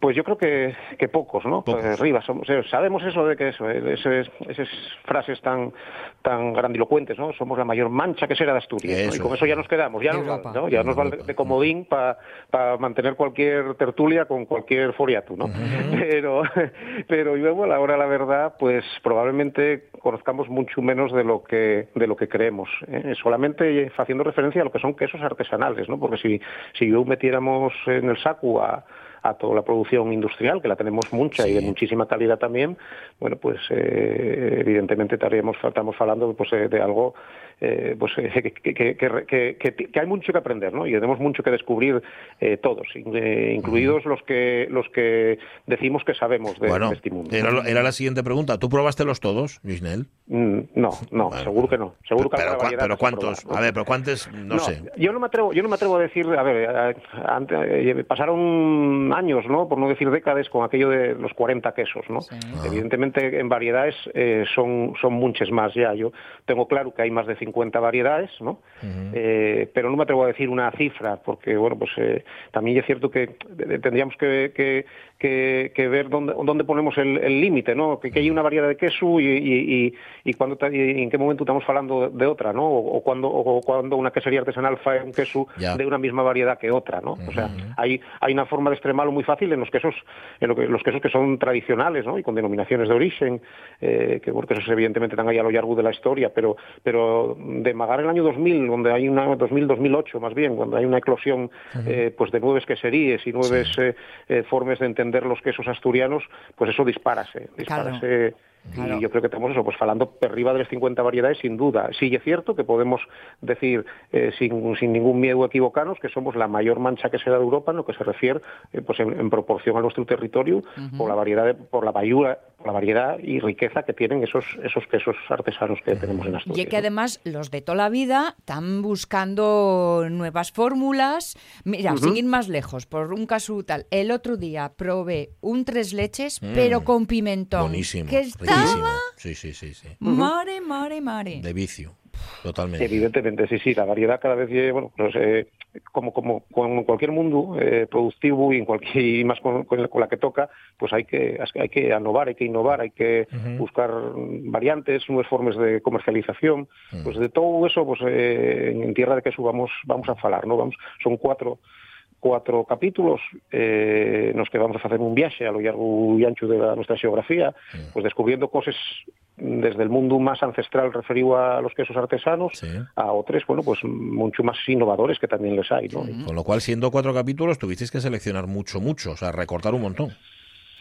Pues yo creo que, que pocos, ¿no? Pocos. Pues arriba, somos- eh, sabemos eso de que eso, eh, esas frases tan tan grandilocuentes, ¿no? Somos la mayor mancha que será de Asturias. Y con eso ya nos quedamos, ya nos vale. ¿no? Ya De nos vale de comodín para mantener cualquier tertulia con cualquier foriatu, ¿no? <laughs> Pero, pero luego a la hora de la verdad, pues probablemente conozcamos mucho menos de lo que de lo que creemos, ¿eh? solamente haciendo referencia a lo que son quesos artesanales, ¿no? Porque si si yo metiéramos en el saco a a toda la producción industrial, que la tenemos mucha y de muchísima calidad también, bueno, pues eh, evidentemente estaríamos, estamos hablando pues, eh, de algo eh, pues, eh, que, que, que, que- que- que hay mucho que aprender, ¿no? Y tenemos mucho que descubrir eh, todos, eh, incluidos los que los que decimos que sabemos de, bueno, de este mundo. era, era la siguiente pregunta. ¿Tú probaste los todos, Luisnel? Mm, No, no, Bueno, seguro que no. Seguro que pero, pero has ¿cuántos? ¿no? A ver, pero ¿cuántos? No, sé. Yo no me atrevo, yo no me atrevo a decir, a ver, eh, antes, eh, pasaron años, ¿no? Por no decir décadas con aquello de los 40 quesos, ¿no? Evidentemente en variedades eh, son son muchas más ya. Yo tengo claro que hay más de 50 variedades, ¿no? Eh, pero no me atrevo a decir una cifra porque bueno, pues eh, también es cierto que eh, tendríamos que, que, que- que ver dónde, dónde ponemos el, el límite, ¿no? Que, que hay una variedad de queso y, y, y, y cuándo ta- y en qué momento estamos hablando de otra, ¿no? O, o cuando o cuando una quesería artesanal fae un queso Ya. de una misma variedad que otra, ¿no? O sea, hay, hay una forma de extremarlo muy fácil en los quesos, en lo que, los quesos que son tradicionales, ¿no? Y con denominaciones de origen, eh, que porque esos evidentemente están ahí a lo largo de la historia, pero, pero de Magar el año 2000, donde hay una 2000-2008 más bien, cuando hay una eclosión eh, pues de nuevas queserías y nuevas eh, eh, formas de entender los quesos asturianos, pues eso disparase, disparase Claro. Y yo creo que tenemos eso, pues falando perriba de las 50 variedades, sin duda. Sí es cierto que podemos decir, eh, sin, sin ningún miedo a equivocarnos, que somos la mayor mancha que se da de Europa en lo que se refiere eh, pues en, en proporción a nuestro territorio, por la variedad, de- por la por la variedad y riqueza que tienen esos, esos quesos artesanos que tenemos en Asturias. Y que además los de toda la vida están buscando nuevas fórmulas. Mira, Ujú. sin ir más lejos, por un caso tal, el otro día probé un tres leches, Mm. pero con pimentón. Buenísimo. Que estaba Sí, sí, sí, sí. mare, mare, mare. De vicio. Totalmente. Evidentemente, sí, sí, la variedad cada vez, eh, bueno, pues, eh, como, como, como en cualquier mundo eh, productivo y en cualquier y más con, con la- que toca, pues hay que hay que innovar, hay que innovar, hay que buscar mm, variantes, nuevas formas de comercialización, pues de todo eso, pues eh, en tierra de queso vamos vamos a falar, ¿no? Vamos, son cuatro cuatro capítulos eh, nos que vamos a hacer un viaje a lo largo y ancho de la, nuestra geografía, pues descubriendo cosas desde el mundo más ancestral referido a los quesos artesanos a otros, bueno, pues mucho más innovadores que también les hay, ¿no? Con lo cual, siendo cuatro capítulos, tuvisteis que seleccionar mucho, mucho, o sea, recortar un montón.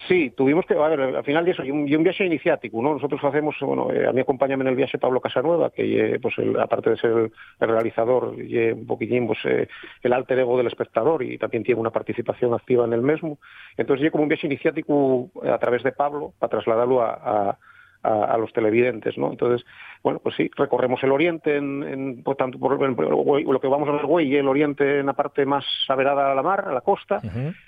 Sí, tuvimos que, a ver, al final de eso, y un, viaje iniciático, ¿no? Nosotros hacemos, bueno, eh, a mí acompáñame en el viaje Pablo Casanueva, que eh, pues aparte de ser el, realizador, y un poquillín, pues eh, el alter ego del espectador y también tiene una participación activa en el mismo. Entonces, yo como un viaje iniciático a través de Pablo para trasladarlo a, a- a, a los televidentes, ¿no? Entonces, bueno, pues sí, recorremos el Oriente, en, en- por tanto, por, en- lo que vamos a ver hoy, el Oriente en la parte más saberada a la mar, a la costa,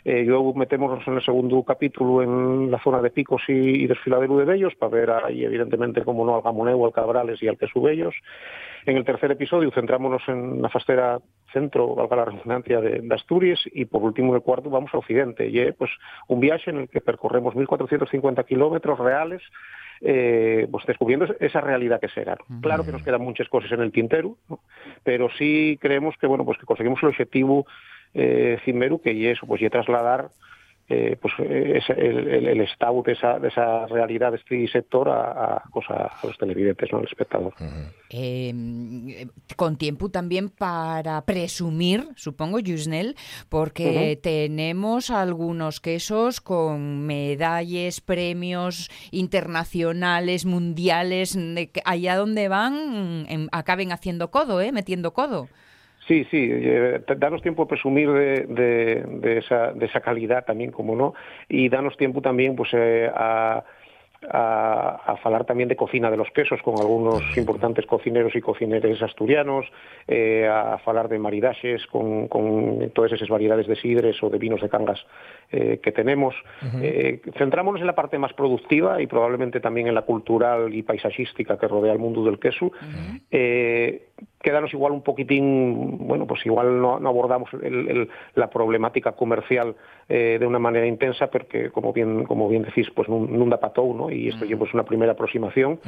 eh, luego metémonos en el segundo capítulo en la zona de Picos y, y desfiladero de Bellos para ver ahí, evidentemente, como no, al Gamoneu, al Cabrales y al Queso Bellos. En el tercer episodio centrámonos en la fastera centro, valga la redundancia, de, de Asturias y por último en el cuarto vamos a Occidente. Y eh, pues un viaje en el que percorremos 1.450 kilómetros reales eh, pues descubriendo es- esa realidad que será. Claro que nos quedan muchas cosas en el tintero, ¿no? pero sí creemos que bueno pues que conseguimos el objetivo eh, cimeru que y eso pues y trasladar eh, pues eh, ese- el, el, el estado de esa, de esa realidad de este sector a, a, cosa, a los televidentes, ¿no? al espectador. Eh, con tiempo también para presumir, supongo, Yusnel, porque tenemos algunos quesos con medallas, premios internacionales, mundiales, allá donde van em, acaben haciendo codo, ¿eh? metiendo codo. Sí, sí, eh, danos tiempo a presumir de, de, de esa, de esa calidad también, como no, y danos tiempo también pues eh, a, a, a falar también de cocina de los quesos con algunos importantes cocineros y cocineres asturianos, eh, a falar de maridajes con, con todas esas variedades de sidres o de vinos de cangas eh, que tenemos. Eh, centrámonos en la parte más productiva y probablemente también en la cultural y paisajística que rodea el mundo del queso. Eh, quedanos igual un poquitín, bueno, pues igual no, no abordamos el- el- la problemática comercial eh, de una manera intensa, porque como bien como bien decís, pues nun, nun da patou, ¿no? Y esto ya pues una primera aproximación.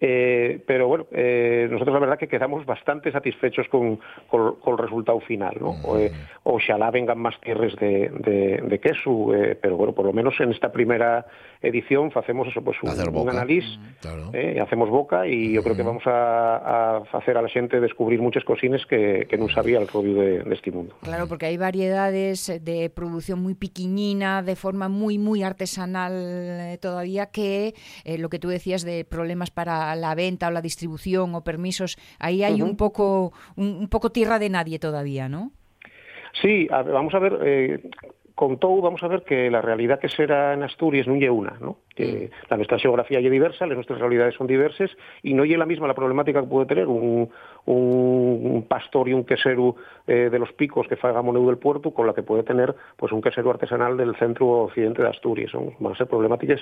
Eh, pero bueno, eh, nosotros la verdad que quedamos bastante satisfechos con, con- con el resultado final, ¿no? O, eh, oxalá vengan más tierras de, de, de queso, eh, pero bueno, por lo menos en esta primera edición hacemos eso, pues un, un análisis, Claro. eh, hacemos boca y yo creo que vamos a, a hacer a la gente descubrir muchas cosines que, que no sabía el rollo de, de este mundo. Claro, porque hay variedades de producción muy piquiñina, de forma muy, muy artesanal eh, todavía, que eh, lo que tú decías de problemas para la venta o la distribución o permisos, ahí hay un poco un, un poco tierra de nadie todavía, ¿no? Sí, a ver, vamos a ver, eh, con todo vamos a ver que la realidad que será en Asturias no es una, ¿no? Que la nuestra geografía es diversa, las nuestras realidades son diversas y no es la misma la problemática que puede tener un, un pastor y un quesero eh, de los picos que faga Moneu del Puerto con la que puede tener pues un quesero artesanal del centro occidente de Asturias. Son, van a ser problemáticas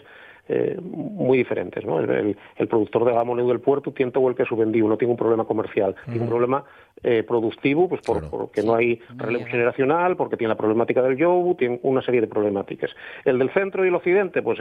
eh, muy diferentes, ¿no? El, el- el productor de Gamoneu del Puerto tiene todo el queso vendido, no tiene un problema comercial, tiene un problema eh, productivo, pues por, porque no hay relevo generacional, porque tiene la problemática del yobu, tiene una serie de problemáticas. El del centro y el occidente, pues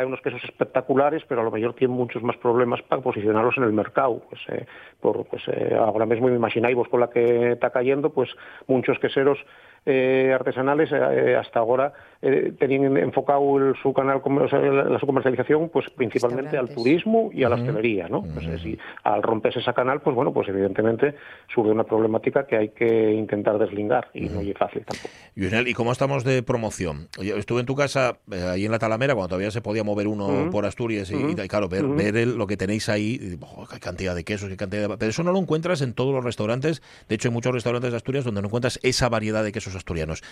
fae unos quesos espectaculares, pero a lo mejor tiene muchos más problemas para posicionarlos en el mercado. Pues, eh, por, pues eh, ahora mismo me imagináis vos con la que está cayendo, pues muchos queseros eh, artesanales eh, hasta ahora eh, tenían enfocado el, su canal, o sea, la, la, su comercialización, pues principalmente al turismo y a la hostelería, ¿no? Pues, si al romperse esa canal, pues bueno, pues evidentemente surge una problemática que hay que intentar deslindar y no es fácil tampoco. Lionel, ¿y cómo estamos de promoción? Yo estuve en tu casa, eh, ahí en la Talamera, cuando todavía se podía mover uno por Asturias y, y, claro, ver, ver el, lo que tenéis ahí, oh, qué cantidad de quesos, qué cantidad de... Pero eso no lo encuentras en todos los restaurantes. De hecho, hay muchos restaurantes de Asturias donde no encuentras esa variedad de quesos asturianos.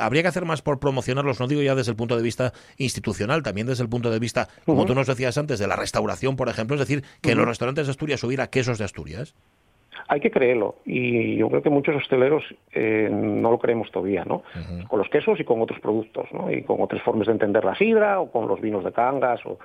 Habría que hacer más por promocionarlos, no digo ya desde el punto de vista institucional, también desde el punto de vista, como uh -huh. tú nos decías antes, de la restauración, por ejemplo, es decir, que uh -huh. en los restaurantes de Asturias hubiera quesos de Asturias. Hay que creerlo y yo creo que muchos hosteleros eh, no lo creemos todavía, ¿no? Uh -huh. Con los quesos y con otros productos, ¿no? Y con otras formas de entender la sidra o con los vinos de cangas o,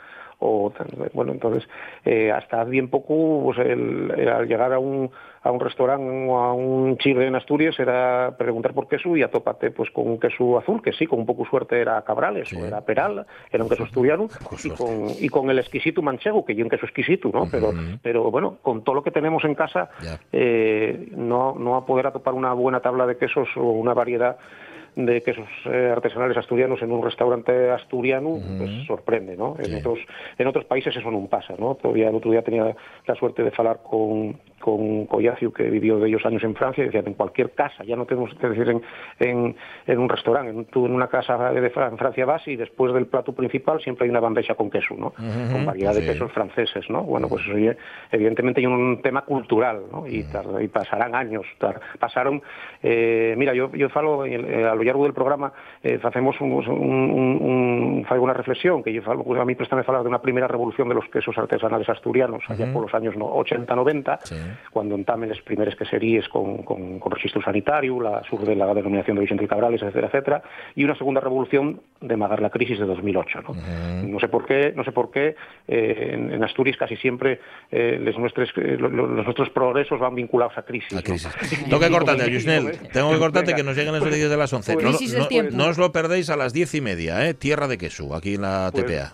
o bueno entonces eh, hasta bien poco pues el, el, al llegar a un a un restaurante o a un chile en Asturias era preguntar por queso y atópate pues con un queso azul que sí con un poco suerte era Cabrales sí. o era Peral era un queso asturiano y con, y con el exquisito manchego que yo un queso exquisito no uh -huh. pero pero bueno con todo lo que tenemos en casa yeah. eh, no no a poder atopar una buena tabla de quesos o una variedad de quesos eh, artesanales asturianos en un restaurante asturiano, uh -huh. pues sorprende, ¿no? Sí. En otros en otros países eso no pasa, ¿no? Todavía el otro día tenía la suerte de hablar con con Collacio, que vivió de ellos años en Francia, y decían, en cualquier casa, ya no tenemos que decir en, en, en un restaurante, en, tú en una casa de, en Francia vas y después del plato principal siempre hay una bandeja con queso, ¿no? Uh -huh. Con variedad sí. de quesos franceses, ¿no? Bueno, pues eso evidentemente hay un tema cultural, ¿no? Y, tar, y pasarán años, pasaron, eh, mira, yo, yo falo, eh, a lo largo del programa, eh, hacemos un, un, un, un, una reflexión, que yo falo, pues a mí préstame falar de una primera revolución de los quesos artesanales asturianos, allá uh -huh. por los años no, 80-90, sí cuando entamen les primeres queseríes con, con, con registro sanitario, la surge la denominación de del Cabrales, etcétera, etcétera, y una segunda revolución de magar la crisis de 2008. ¿no? Uh -huh. no sé por qué, no sé por qué eh, en, en, Asturias casi siempre eh, les nuestros, eh, los, los, nuestros progresos van vinculados a crisis. A crisis. <laughs> ¿no? Tengo que cortarte, Yusnel, tengo que cortarte que nos lleguen los vídeos de las 11. Pues, no, no, no, os lo perdéis a las diez y media, ¿eh? Tierra de Queso, aquí en la pues, TPA.